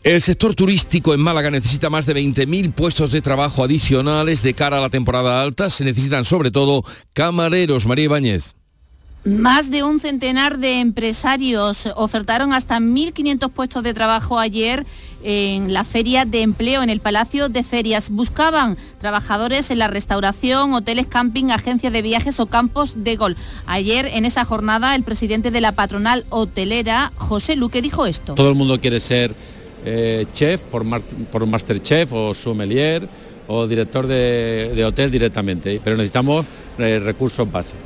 El sector turístico en Málaga necesita más de 20.000 puestos de trabajo adicionales de cara a la temporada alta. Se necesitan sobre todo camareros. María Ibáñez. Más de un centenar de empresarios ofertaron hasta 1.500 puestos de trabajo ayer en la feria de empleo en el Palacio de Ferias. Buscaban trabajadores en la restauración, hoteles, camping, agencias de viajes o campos de gol. Ayer en esa jornada el presidente de la patronal hotelera, José Luque, dijo esto. Todo el mundo quiere ser eh, chef por, por Masterchef o sommelier o director de, hotel directamente, pero necesitamos eh, recursos básicos.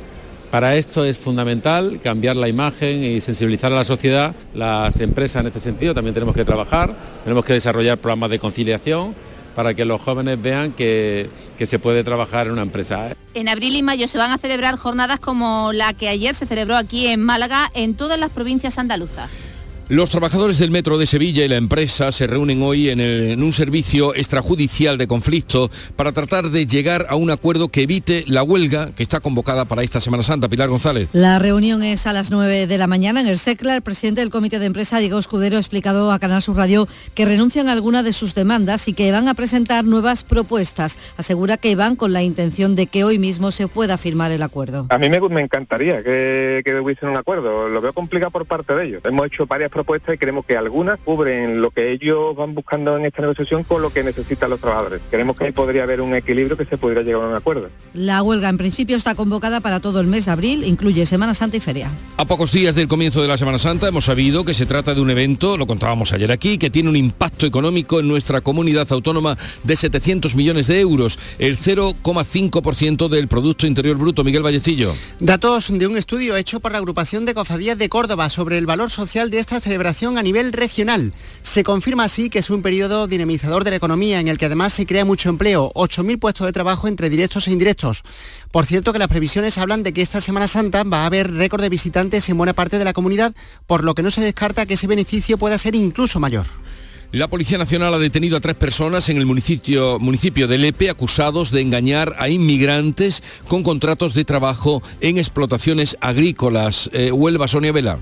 Para esto es fundamental cambiar la imagen y sensibilizar a la sociedad. Las empresas en este sentido también tenemos que trabajar, tenemos que desarrollar programas de conciliación para que los jóvenes vean que, que, se puede trabajar en una empresa. En abril y mayo se van a celebrar jornadas como la que ayer se celebró aquí en Málaga en todas las provincias andaluzas. Los trabajadores del Metro de Sevilla y la empresa se reúnen hoy en, un servicio extrajudicial de conflicto para tratar de llegar a un acuerdo que evite la huelga que está convocada para esta Semana Santa. Pilar González. La reunión es a las 9 de la mañana en el SECLA. El presidente del Comité de Empresa, Diego Escudero, ha explicado a Canal Sur Radio que renuncian a alguna de sus demandas y que van a presentar nuevas propuestas. Asegura que van con la intención de que hoy mismo se pueda firmar el acuerdo. A mí me, encantaría que, que hubiesen un acuerdo. Lo veo complicado por parte de ellos. Hemos hecho varias propuestas y creemos que algunas cubren lo que ellos van buscando en esta negociación con lo que necesitan los trabajadores. Creemos que ahí podría haber un equilibrio que se pudiera llegar a un acuerdo. La huelga en principio está convocada para todo el mes de abril, incluye Semana Santa y Feria. A pocos días del comienzo de la Semana Santa hemos sabido que se trata de un evento, lo contábamos ayer aquí, que tiene un impacto económico en nuestra comunidad autónoma de 700 millones de euros, el 0,5% del Producto Interior Bruto. Miguel Vallecillo. Datos de un estudio hecho por la agrupación de cofradías de Córdoba sobre el valor social de esta celebración a nivel regional. Se confirma así que es un periodo dinamizador de la economía en el que además se crea mucho empleo, 8.000 puestos de trabajo entre directos e indirectos. Por cierto que las previsiones hablan de que esta Semana Santa va a haber récord de visitantes en buena parte de la comunidad, por lo que no se descarta que ese beneficio pueda ser incluso mayor. La Policía Nacional ha detenido a tres personas en el municipio, municipio de Lepe acusados de engañar a inmigrantes con contratos de trabajo en explotaciones agrícolas. Eh, Huelva, Sonia Vela.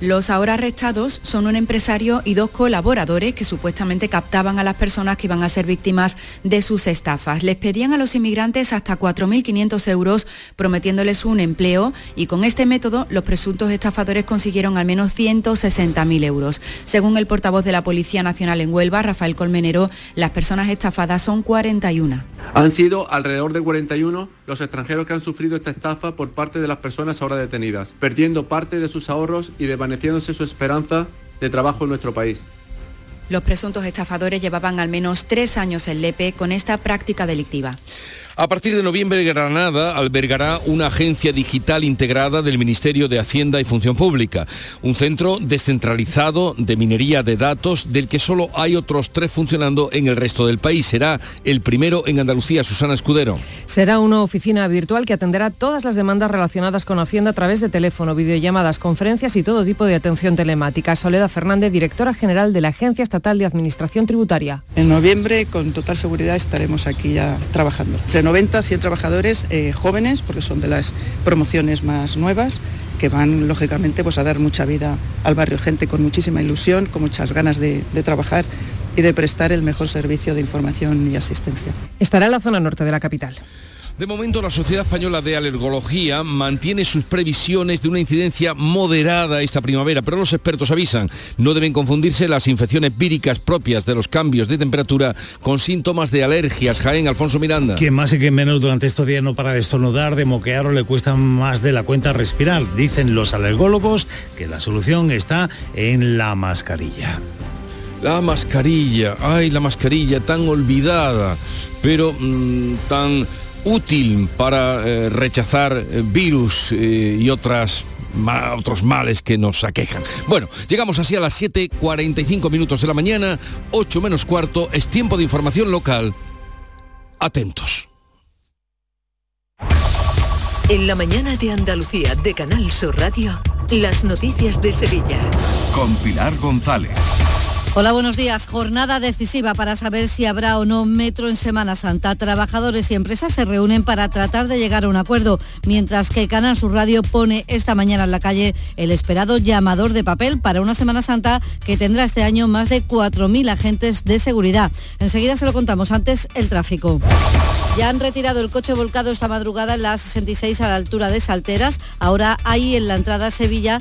Los ahora arrestados son un empresario y dos colaboradores que supuestamente captaban a las personas que iban a ser víctimas de sus estafas. Les pedían a los inmigrantes hasta 4.500 euros prometiéndoles un empleo y con este método los presuntos estafadores consiguieron al menos 160.000 euros. Según el portavoz de la Policía Nacional en Huelva, Rafael Colmenero, las personas estafadas son 41. Han sido alrededor de 41 los extranjeros que han sufrido esta estafa por parte de las personas ahora detenidas, perdiendo parte de sus ahorros y desvaneciéndose su esperanza de trabajo en nuestro país. Los presuntos estafadores llevaban al menos tres años en Lepe con esta práctica delictiva. A partir de noviembre, Granada albergará una agencia digital integrada del Ministerio de Hacienda y Función Pública, un centro descentralizado de minería de datos del que solo hay otros tres funcionando en el resto del país. Será el primero en Andalucía, Susana Escudero. Será una oficina virtual que atenderá todas las demandas relacionadas con Hacienda a través de teléfono, videollamadas, conferencias y todo tipo de atención telemática. Soledad Fernández, directora general de la Agencia Estatal de Administración Tributaria. En noviembre, con total seguridad, estaremos aquí ya trabajando. 90 100 trabajadores eh, jóvenes, porque son de las promociones más nuevas, que van lógicamente pues, a dar mucha vida al barrio, gente con muchísima ilusión, con muchas ganas de, de trabajar y de prestar el mejor servicio de información y asistencia. Estará en la zona norte de la capital. De momento, la Sociedad Española de Alergología mantiene sus previsiones de una incidencia moderada esta primavera, pero los expertos avisan, no deben confundirse las infecciones víricas propias de los cambios de temperatura con síntomas de alergias. Jaén, Alfonso Miranda. Que más y que menos durante estos días no para de estornudar, de moquear o le cuesta más de la cuenta respirar. Dicen los alergólogos que la solución está en la mascarilla. La mascarilla, ay, la mascarilla tan olvidada, pero mmm, tan útil para eh, rechazar eh, virus eh, y otras ma otros males que nos aquejan. Bueno, llegamos así a las 7.45 minutos de la mañana, 8 menos cuarto, es tiempo de información local. Atentos. En la mañana de Andalucía de Canal Sur Radio, las noticias de Sevilla. Con Pilar González. Hola, buenos días. Jornada decisiva para saber si habrá o no metro en Semana Santa. Trabajadores y empresas se reúnen para tratar de llegar a un acuerdo, mientras que Canal Sur Radio pone esta mañana en la calle el esperado llamador de papel para una Semana Santa que tendrá este año más de 4.000 agentes de seguridad. Enseguida se lo contamos antes el tráfico. Ya han retirado el coche volcado esta madrugada en la 66 a la altura de Salteras. Ahora hay en la entrada a Sevilla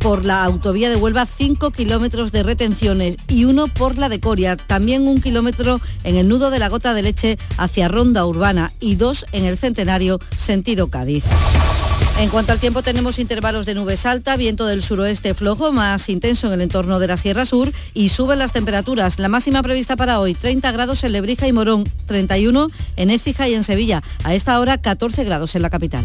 por la autovía de Huelva 5 kilómetros de retenciones y uno por la de Coria. También un kilómetro en el nudo de la gota de leche hacia Ronda Urbana y dos en el Centenario sentido Cádiz. En cuanto al tiempo tenemos intervalos de nubes alta, viento del suroeste flojo, más intenso en el entorno de la Sierra Sur y suben las temperaturas. La máxima prevista para hoy, 30 grados en Lebrija y Morón, 31 en Écija y en Sevilla. A esta hora 14 grados en la capital.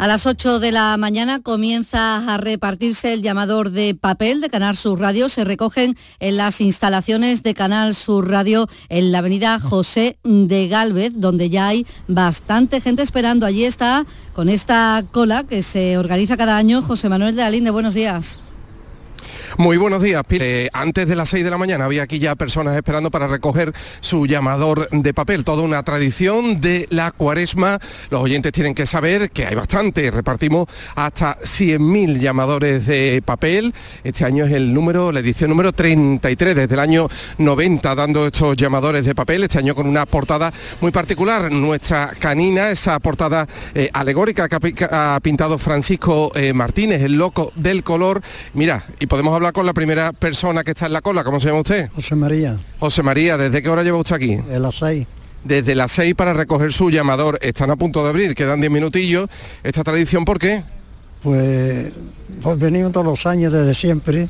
A las 8 de la mañana comienza a repartirse el llamador de papel de Canal Sur Radio. Se recogen en las instalaciones de Canal Sur Radio en la avenida José de Galvez, donde ya hay bastante gente esperando. Allí está con esta cola que se organiza cada año José Manuel de Alinde. Buenos días. Muy buenos días. Eh, antes de las 6 de la mañana había aquí ya personas esperando para recoger su llamador de papel. Toda una tradición de la cuaresma. Los oyentes tienen que saber que hay bastante. Repartimos hasta 100.000 llamadores de papel. Este año es el número, la edición número 33 desde el año 90 dando estos llamadores de papel. Este año con una portada muy particular. Nuestra canina, esa portada eh, alegórica que ha, ha, pintado Francisco eh, Martínez, el loco del color. Mira, y podemos hablar con la primera persona que está en la cola. ¿Cómo se llama usted? José María. José María, ¿desde qué hora lleva usted aquí? De las seis. Desde las seis para recoger su llamador. Están a punto de abrir, quedan diez minutillos. ¿Esta tradición por qué? Pues, pues venimos todos los años desde siempre.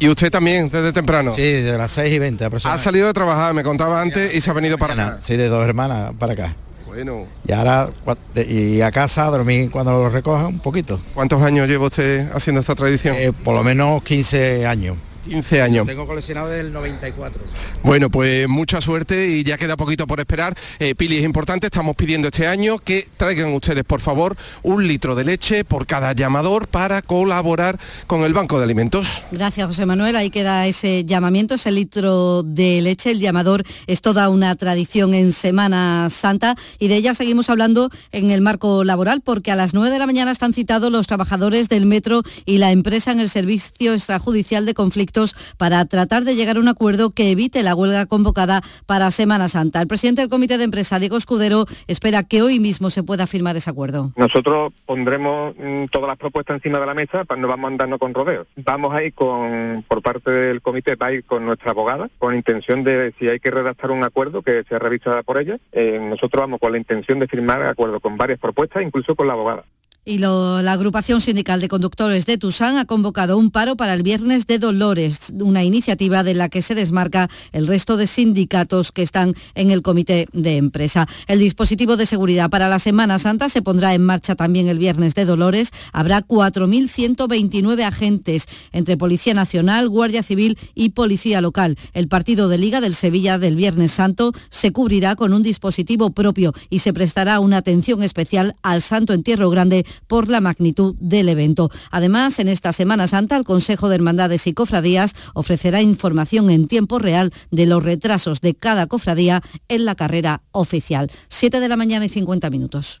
¿Y usted también, desde temprano? Sí, desde las 6 y 20 Ha salido de trabajar, me contaba antes, y se ha venido para acá. Sí, de dos hermanas para acá. Bueno. Y ahora, y a casa a dormir cuando lo recoja un poquito. ¿Cuántos años lleva usted haciendo esta tradición? Eh, por lo menos 15 años. 15 años. Lo tengo coleccionado desde el 94. Bueno, pues mucha suerte y ya queda poquito por esperar. Eh, Pili, es importante, estamos pidiendo este año que traigan ustedes, por favor, un litro de leche por cada llamador para colaborar con el Banco de Alimentos. Gracias, José Manuel. Ahí queda ese llamamiento, ese litro de leche. El llamador es toda una tradición en Semana Santa y de ella seguimos hablando en el marco laboral porque a las 9 de la mañana están citados los trabajadores del metro y la empresa en el servicio extrajudicial de para tratar de llegar a un acuerdo que evite la huelga convocada para Semana Santa. El presidente del Comité de Empresa, Diego Escudero, espera que hoy mismo se pueda firmar ese acuerdo. Nosotros pondremos mm, todas las propuestas encima de la mesa, para no vamos andando con rodeos. Vamos a ir con, por parte del comité, va a ir con nuestra abogada, con intención de si hay que redactar un acuerdo que sea revisada por ella. Eh, nosotros vamos con la intención de firmar acuerdo con varias propuestas, incluso con la abogada. Y la agrupación sindical de conductores de Tusán ha convocado un paro para el viernes de Dolores, una iniciativa de la que se desmarca el resto de sindicatos que están en el comité de empresa. El dispositivo de seguridad para la Semana Santa se pondrá en marcha también el viernes de Dolores. Habrá 4.129 agentes entre Policía Nacional, Guardia Civil y Policía Local. El partido de Liga del Sevilla del Viernes Santo se cubrirá con un dispositivo propio y se prestará una atención especial al Santo Entierro Grande por la magnitud del evento. Además, en esta Semana Santa, el Consejo de Hermandades y Cofradías ofrecerá información en tiempo real de los retrasos de cada cofradía en la carrera oficial. 7 de la mañana y 50 minutos.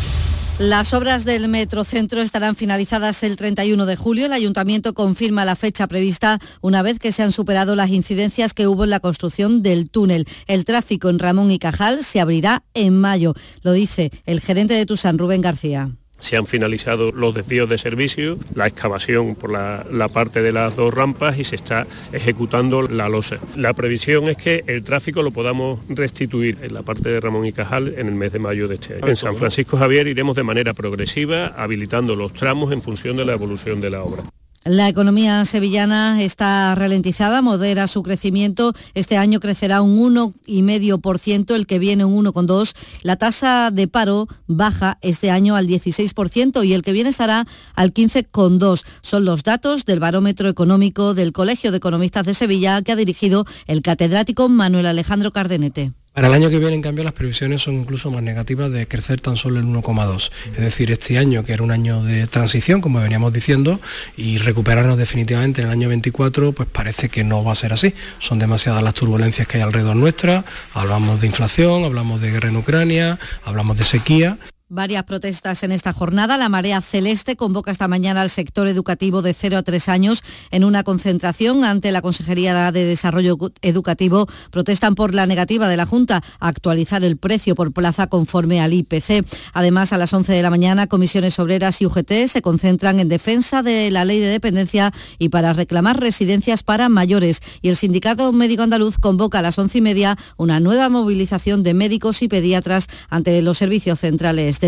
Las obras del Metrocentro estarán finalizadas el 31 de julio. El ayuntamiento confirma la fecha prevista una vez que se han superado las incidencias que hubo en la construcción del túnel. El tráfico en Ramón y Cajal se abrirá en mayo, lo dice el gerente de Tusan, Rubén García. Se han finalizado los desvíos de servicio, la excavación por la, la, parte de las dos rampas y se está ejecutando la losa. La previsión es que el tráfico lo podamos restituir en la parte de Ramón y Cajal en el mes de mayo de este año. En San Francisco Javier iremos de manera progresiva habilitando los tramos en función de la evolución de la obra. La economía sevillana está ralentizada, modera su crecimiento. Este año crecerá un 1,5%, el que viene un 1,2%. La tasa de paro baja este año al 16% y el que viene estará al 15,2%. Son los datos del barómetro económico del Colegio de Economistas de Sevilla que ha dirigido el catedrático Manuel Alejandro Cardenete. Para el año que viene, en cambio, las previsiones son incluso más negativas de crecer tan solo el 1,2. Es decir, este año, que era un año de transición, como veníamos diciendo, y recuperarnos definitivamente en el año 24, pues parece que no va a ser así. Son demasiadas las turbulencias que hay alrededor nuestra. Hablamos de inflación, hablamos de guerra en Ucrania, hablamos de sequía. Varias protestas en esta jornada. La Marea Celeste convoca esta mañana al sector educativo de 0 a 3 años en una concentración ante la Consejería de Desarrollo Educativo. Protestan por la negativa de la Junta a actualizar el precio por plaza conforme al IPC. Además, a las 11 de la mañana, comisiones obreras y UGT se concentran en defensa de la ley de dependencia y para reclamar residencias para mayores. Y el Sindicato Médico Andaluz convoca a las 11 y media una nueva movilización de médicos y pediatras ante los servicios centrales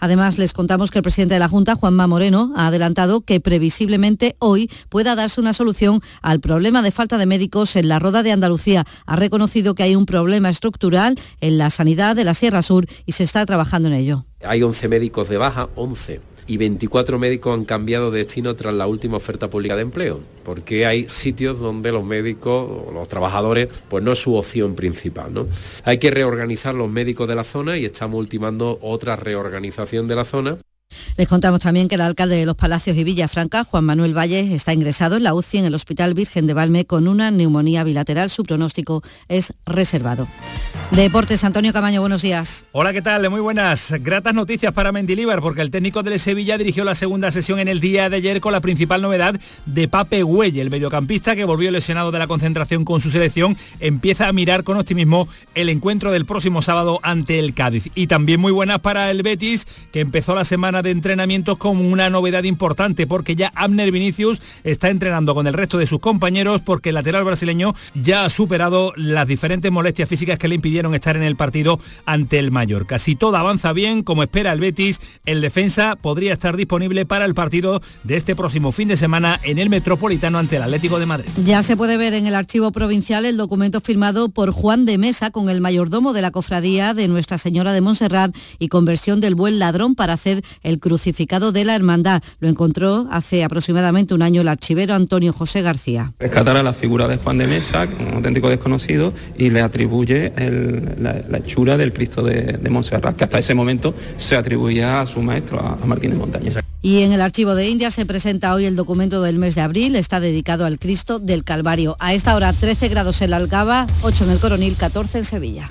Además, les contamos que el presidente de la Junta, Juanma Moreno, ha adelantado que previsiblemente hoy pueda darse una solución al problema de falta de médicos en la Roda de Andalucía. Ha reconocido que hay un problema estructural en la sanidad de la Sierra Sur y se está trabajando en ello. Hay 11 médicos de baja, 11 y 24 médicos han cambiado de destino tras la última oferta pública de empleo, porque hay sitios donde los médicos o los trabajadores pues no es su opción principal. Hay que reorganizar los médicos de la zona y estamos ultimando otra reorganización de la zona Les contamos también que el alcalde de Los Palacios y Villafranca, Juan Manuel Valle, está ingresado en la UCI en el Hospital Virgen de Valme con una neumonía bilateral. Su pronóstico es reservado. Deportes, Antonio Camaño, buenos días. Hola, ¿qué tal? Muy buenas. Gratas noticias para Mendilíbar porque el técnico del Sevilla dirigió la segunda sesión en el día de ayer con la principal novedad de Pape Güelle, el mediocampista que volvió lesionado de la concentración con su selección, empieza a mirar con optimismo el encuentro del próximo sábado ante el Cádiz. Y también muy buenas para el Betis, que empezó la semana de entrenamientos con una novedad importante porque ya Abner Vinicius está entrenando con el resto de sus compañeros porque el lateral brasileño ya ha superado las diferentes molestias físicas que le impidieron estar en el partido ante el Mallorca. Si todo avanza bien, como espera el Betis, el defensa podría estar disponible para el partido de este próximo fin de semana en el Metropolitano ante el Atlético de Madrid. Ya se puede ver en el archivo provincial el documento firmado por Juan de Mesa con el mayordomo de la cofradía de Nuestra Señora de Montserrat y conversión del buen ladrón para hacer el crucificado de la hermandad. Lo encontró hace aproximadamente un año el archivero Antonio José García. Rescatar a la figura de Juan de Mesa, un auténtico desconocido, y le atribuye el la, hechura del Cristo de, Montserrat, que hasta ese momento se atribuía a su maestro, a, a Martínez Montaña. Y en el archivo de India se presenta hoy el documento del mes de abril, está dedicado al Cristo del Calvario. A esta hora 13 grados en la Algaba, 8 en el Coronil, 14 en Sevilla.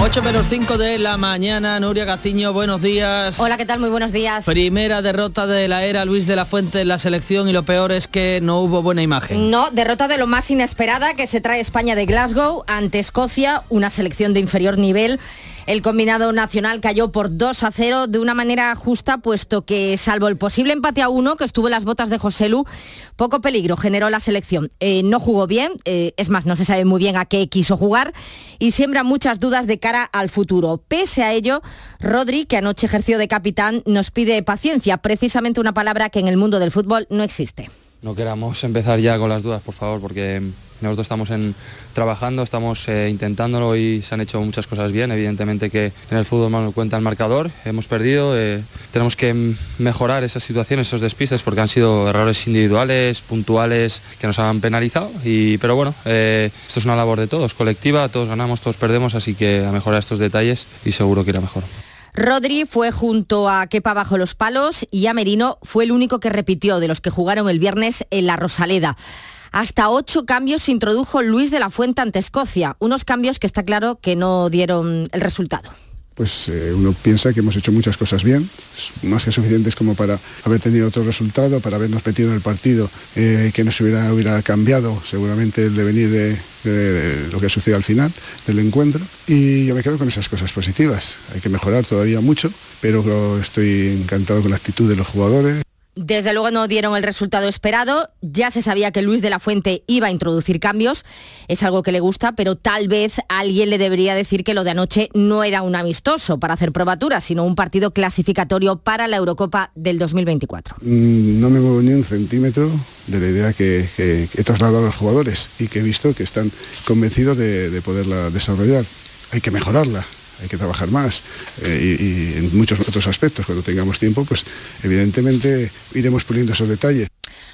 8 menos 5 de la mañana, Nuria Gaciño, buenos días. Hola, ¿qué tal? Muy buenos días. Primera derrota de la era Luis de la Fuente en la selección y lo peor es que no hubo buena imagen. No, derrota de lo más inesperada que se trae España de Glasgow ante Escocia, una selección de inferior nivel el combinado nacional cayó por 2 a 0 de una manera justa, puesto que salvo el posible empate a 1 que estuvo en las botas de José Lu, poco peligro generó la selección. Eh, no jugó bien, eh, es más, no se sabe muy bien a qué quiso jugar y siembra muchas dudas de cara al futuro. Pese a ello, Rodri, que anoche ejerció de capitán, nos pide paciencia, precisamente una palabra que en el mundo del fútbol no existe. No queramos empezar ya con las dudas, por favor, porque nosotros estamos en, trabajando, estamos eh, intentándolo y se han hecho muchas cosas bien. Evidentemente que en el fútbol nos cuenta el marcador, hemos perdido, eh, tenemos que mejorar esas situaciones, esos despistes, porque han sido errores individuales, puntuales, que nos han penalizado. Y, pero bueno, eh, esto es una labor de todos, colectiva, todos ganamos, todos perdemos, así que a mejorar estos detalles y seguro que irá mejor. Rodri fue junto a Kepa bajo los palos y a Merino fue el único que repitió de los que jugaron el viernes en la Rosaleda. Hasta ocho cambios introdujo Luis de la Fuente ante Escocia, unos cambios que está claro que no dieron el resultado pues eh, uno piensa que hemos hecho muchas cosas bien, más que suficientes como para haber tenido otro resultado, para habernos metido en el partido, eh, que nos hubiera, cambiado seguramente el devenir de, de, lo que sucedió al final del encuentro. Y yo me quedo con esas cosas positivas. Hay que mejorar todavía mucho, pero estoy encantado con la actitud de los jugadores. Desde luego no dieron el resultado esperado. Ya se sabía que Luis de la Fuente iba a introducir cambios. Es algo que le gusta, pero tal vez alguien le debería decir que lo de anoche no era un amistoso para hacer probaturas, sino un partido clasificatorio para la Eurocopa del 2024. Mm, no me muevo ni un centímetro de la idea que, he trasladado a los jugadores y que he visto que están convencidos de poderla desarrollar. Hay que mejorarla, hay que trabajar más eh, y, en muchos otros aspectos. Cuando tengamos tiempo, pues evidentemente iremos puliendo esos detalles.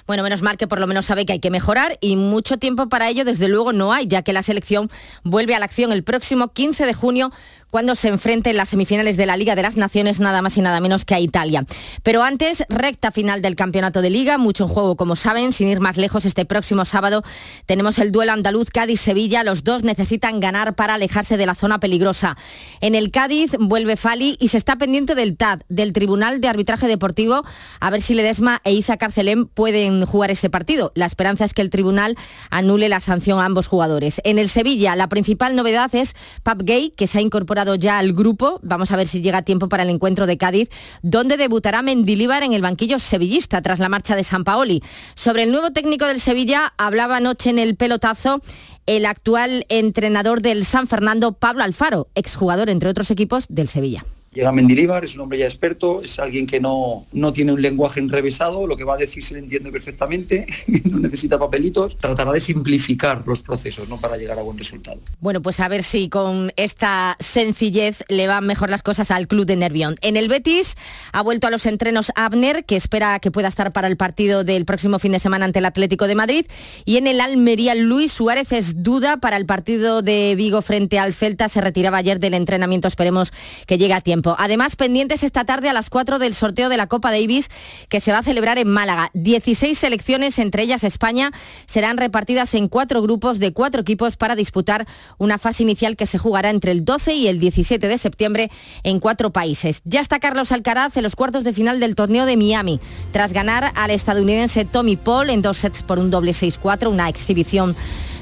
Bueno, menos mal que por lo menos sabe que hay que mejorar y mucho tiempo para ello desde luego no hay, ya que la selección vuelve a la acción el próximo 15 de junio cuando se enfrente en las semifinales de la Liga de las Naciones nada más y nada menos que a Italia. Pero antes, recta final del campeonato de liga, mucho en juego como saben, sin ir más lejos este próximo sábado tenemos el duelo andaluz Cádiz-Sevilla, los dos necesitan ganar para alejarse de la zona peligrosa. En el Cádiz vuelve Fali y se está pendiente del TAD, del Tribunal de Arbitraje Deportivo, a ver si Ledesma e Iza Carcelén pueden jugar este partido. La esperanza es que el tribunal anule la sanción a ambos jugadores. En el Sevilla, la principal novedad es Pap Gay, que se ha incorporado ya al grupo. Vamos a ver si llega tiempo para el encuentro de Cádiz, donde debutará Mendilíbar en el banquillo sevillista tras la marcha de San Paoli. Sobre el nuevo técnico del Sevilla hablaba anoche en el pelotazo el actual entrenador del San Fernando, Pablo Alfaro, exjugador entre otros equipos del Sevilla Llega Mendilíbar, es un hombre ya experto, es alguien que no, no tiene un lenguaje enrevesado, lo que va a decir se le entiende perfectamente, no necesita papelitos, tratará de simplificar los procesos ¿no? para llegar a buen resultado. Bueno, pues a ver si con esta sencillez le van mejor las cosas al club de Nervión. En el Betis ha vuelto a los entrenos Abner, que espera que pueda estar para el partido del próximo fin de semana ante el Atlético de Madrid. Y en el Almería, Luis Suárez es duda para el partido de Vigo frente al Celta. Se retiraba ayer del entrenamiento, esperemos que llegue a Además, pendientes esta tarde a las 4 del sorteo de la Copa Davis que se va a celebrar en Málaga. 16 selecciones, entre ellas España, serán repartidas en cuatro grupos de cuatro equipos para disputar una fase inicial que se jugará entre el 12 y el 17 de septiembre en cuatro países. Ya está Carlos Alcaraz en los cuartos de final del torneo de Miami, tras ganar al estadounidense Tommy Paul en dos sets por un doble 6-4, una exhibición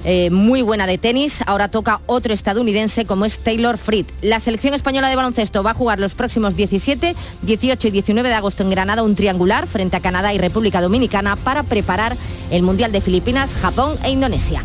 eh, muy buena de tenis. Ahora toca otro estadounidense como es Taylor Fritz. La selección española de baloncesto va a jugar los próximos 17, 18 y 19 de agosto en Granada un triangular frente a Canadá y República Dominicana para preparar el Mundial de Filipinas, Japón e Indonesia.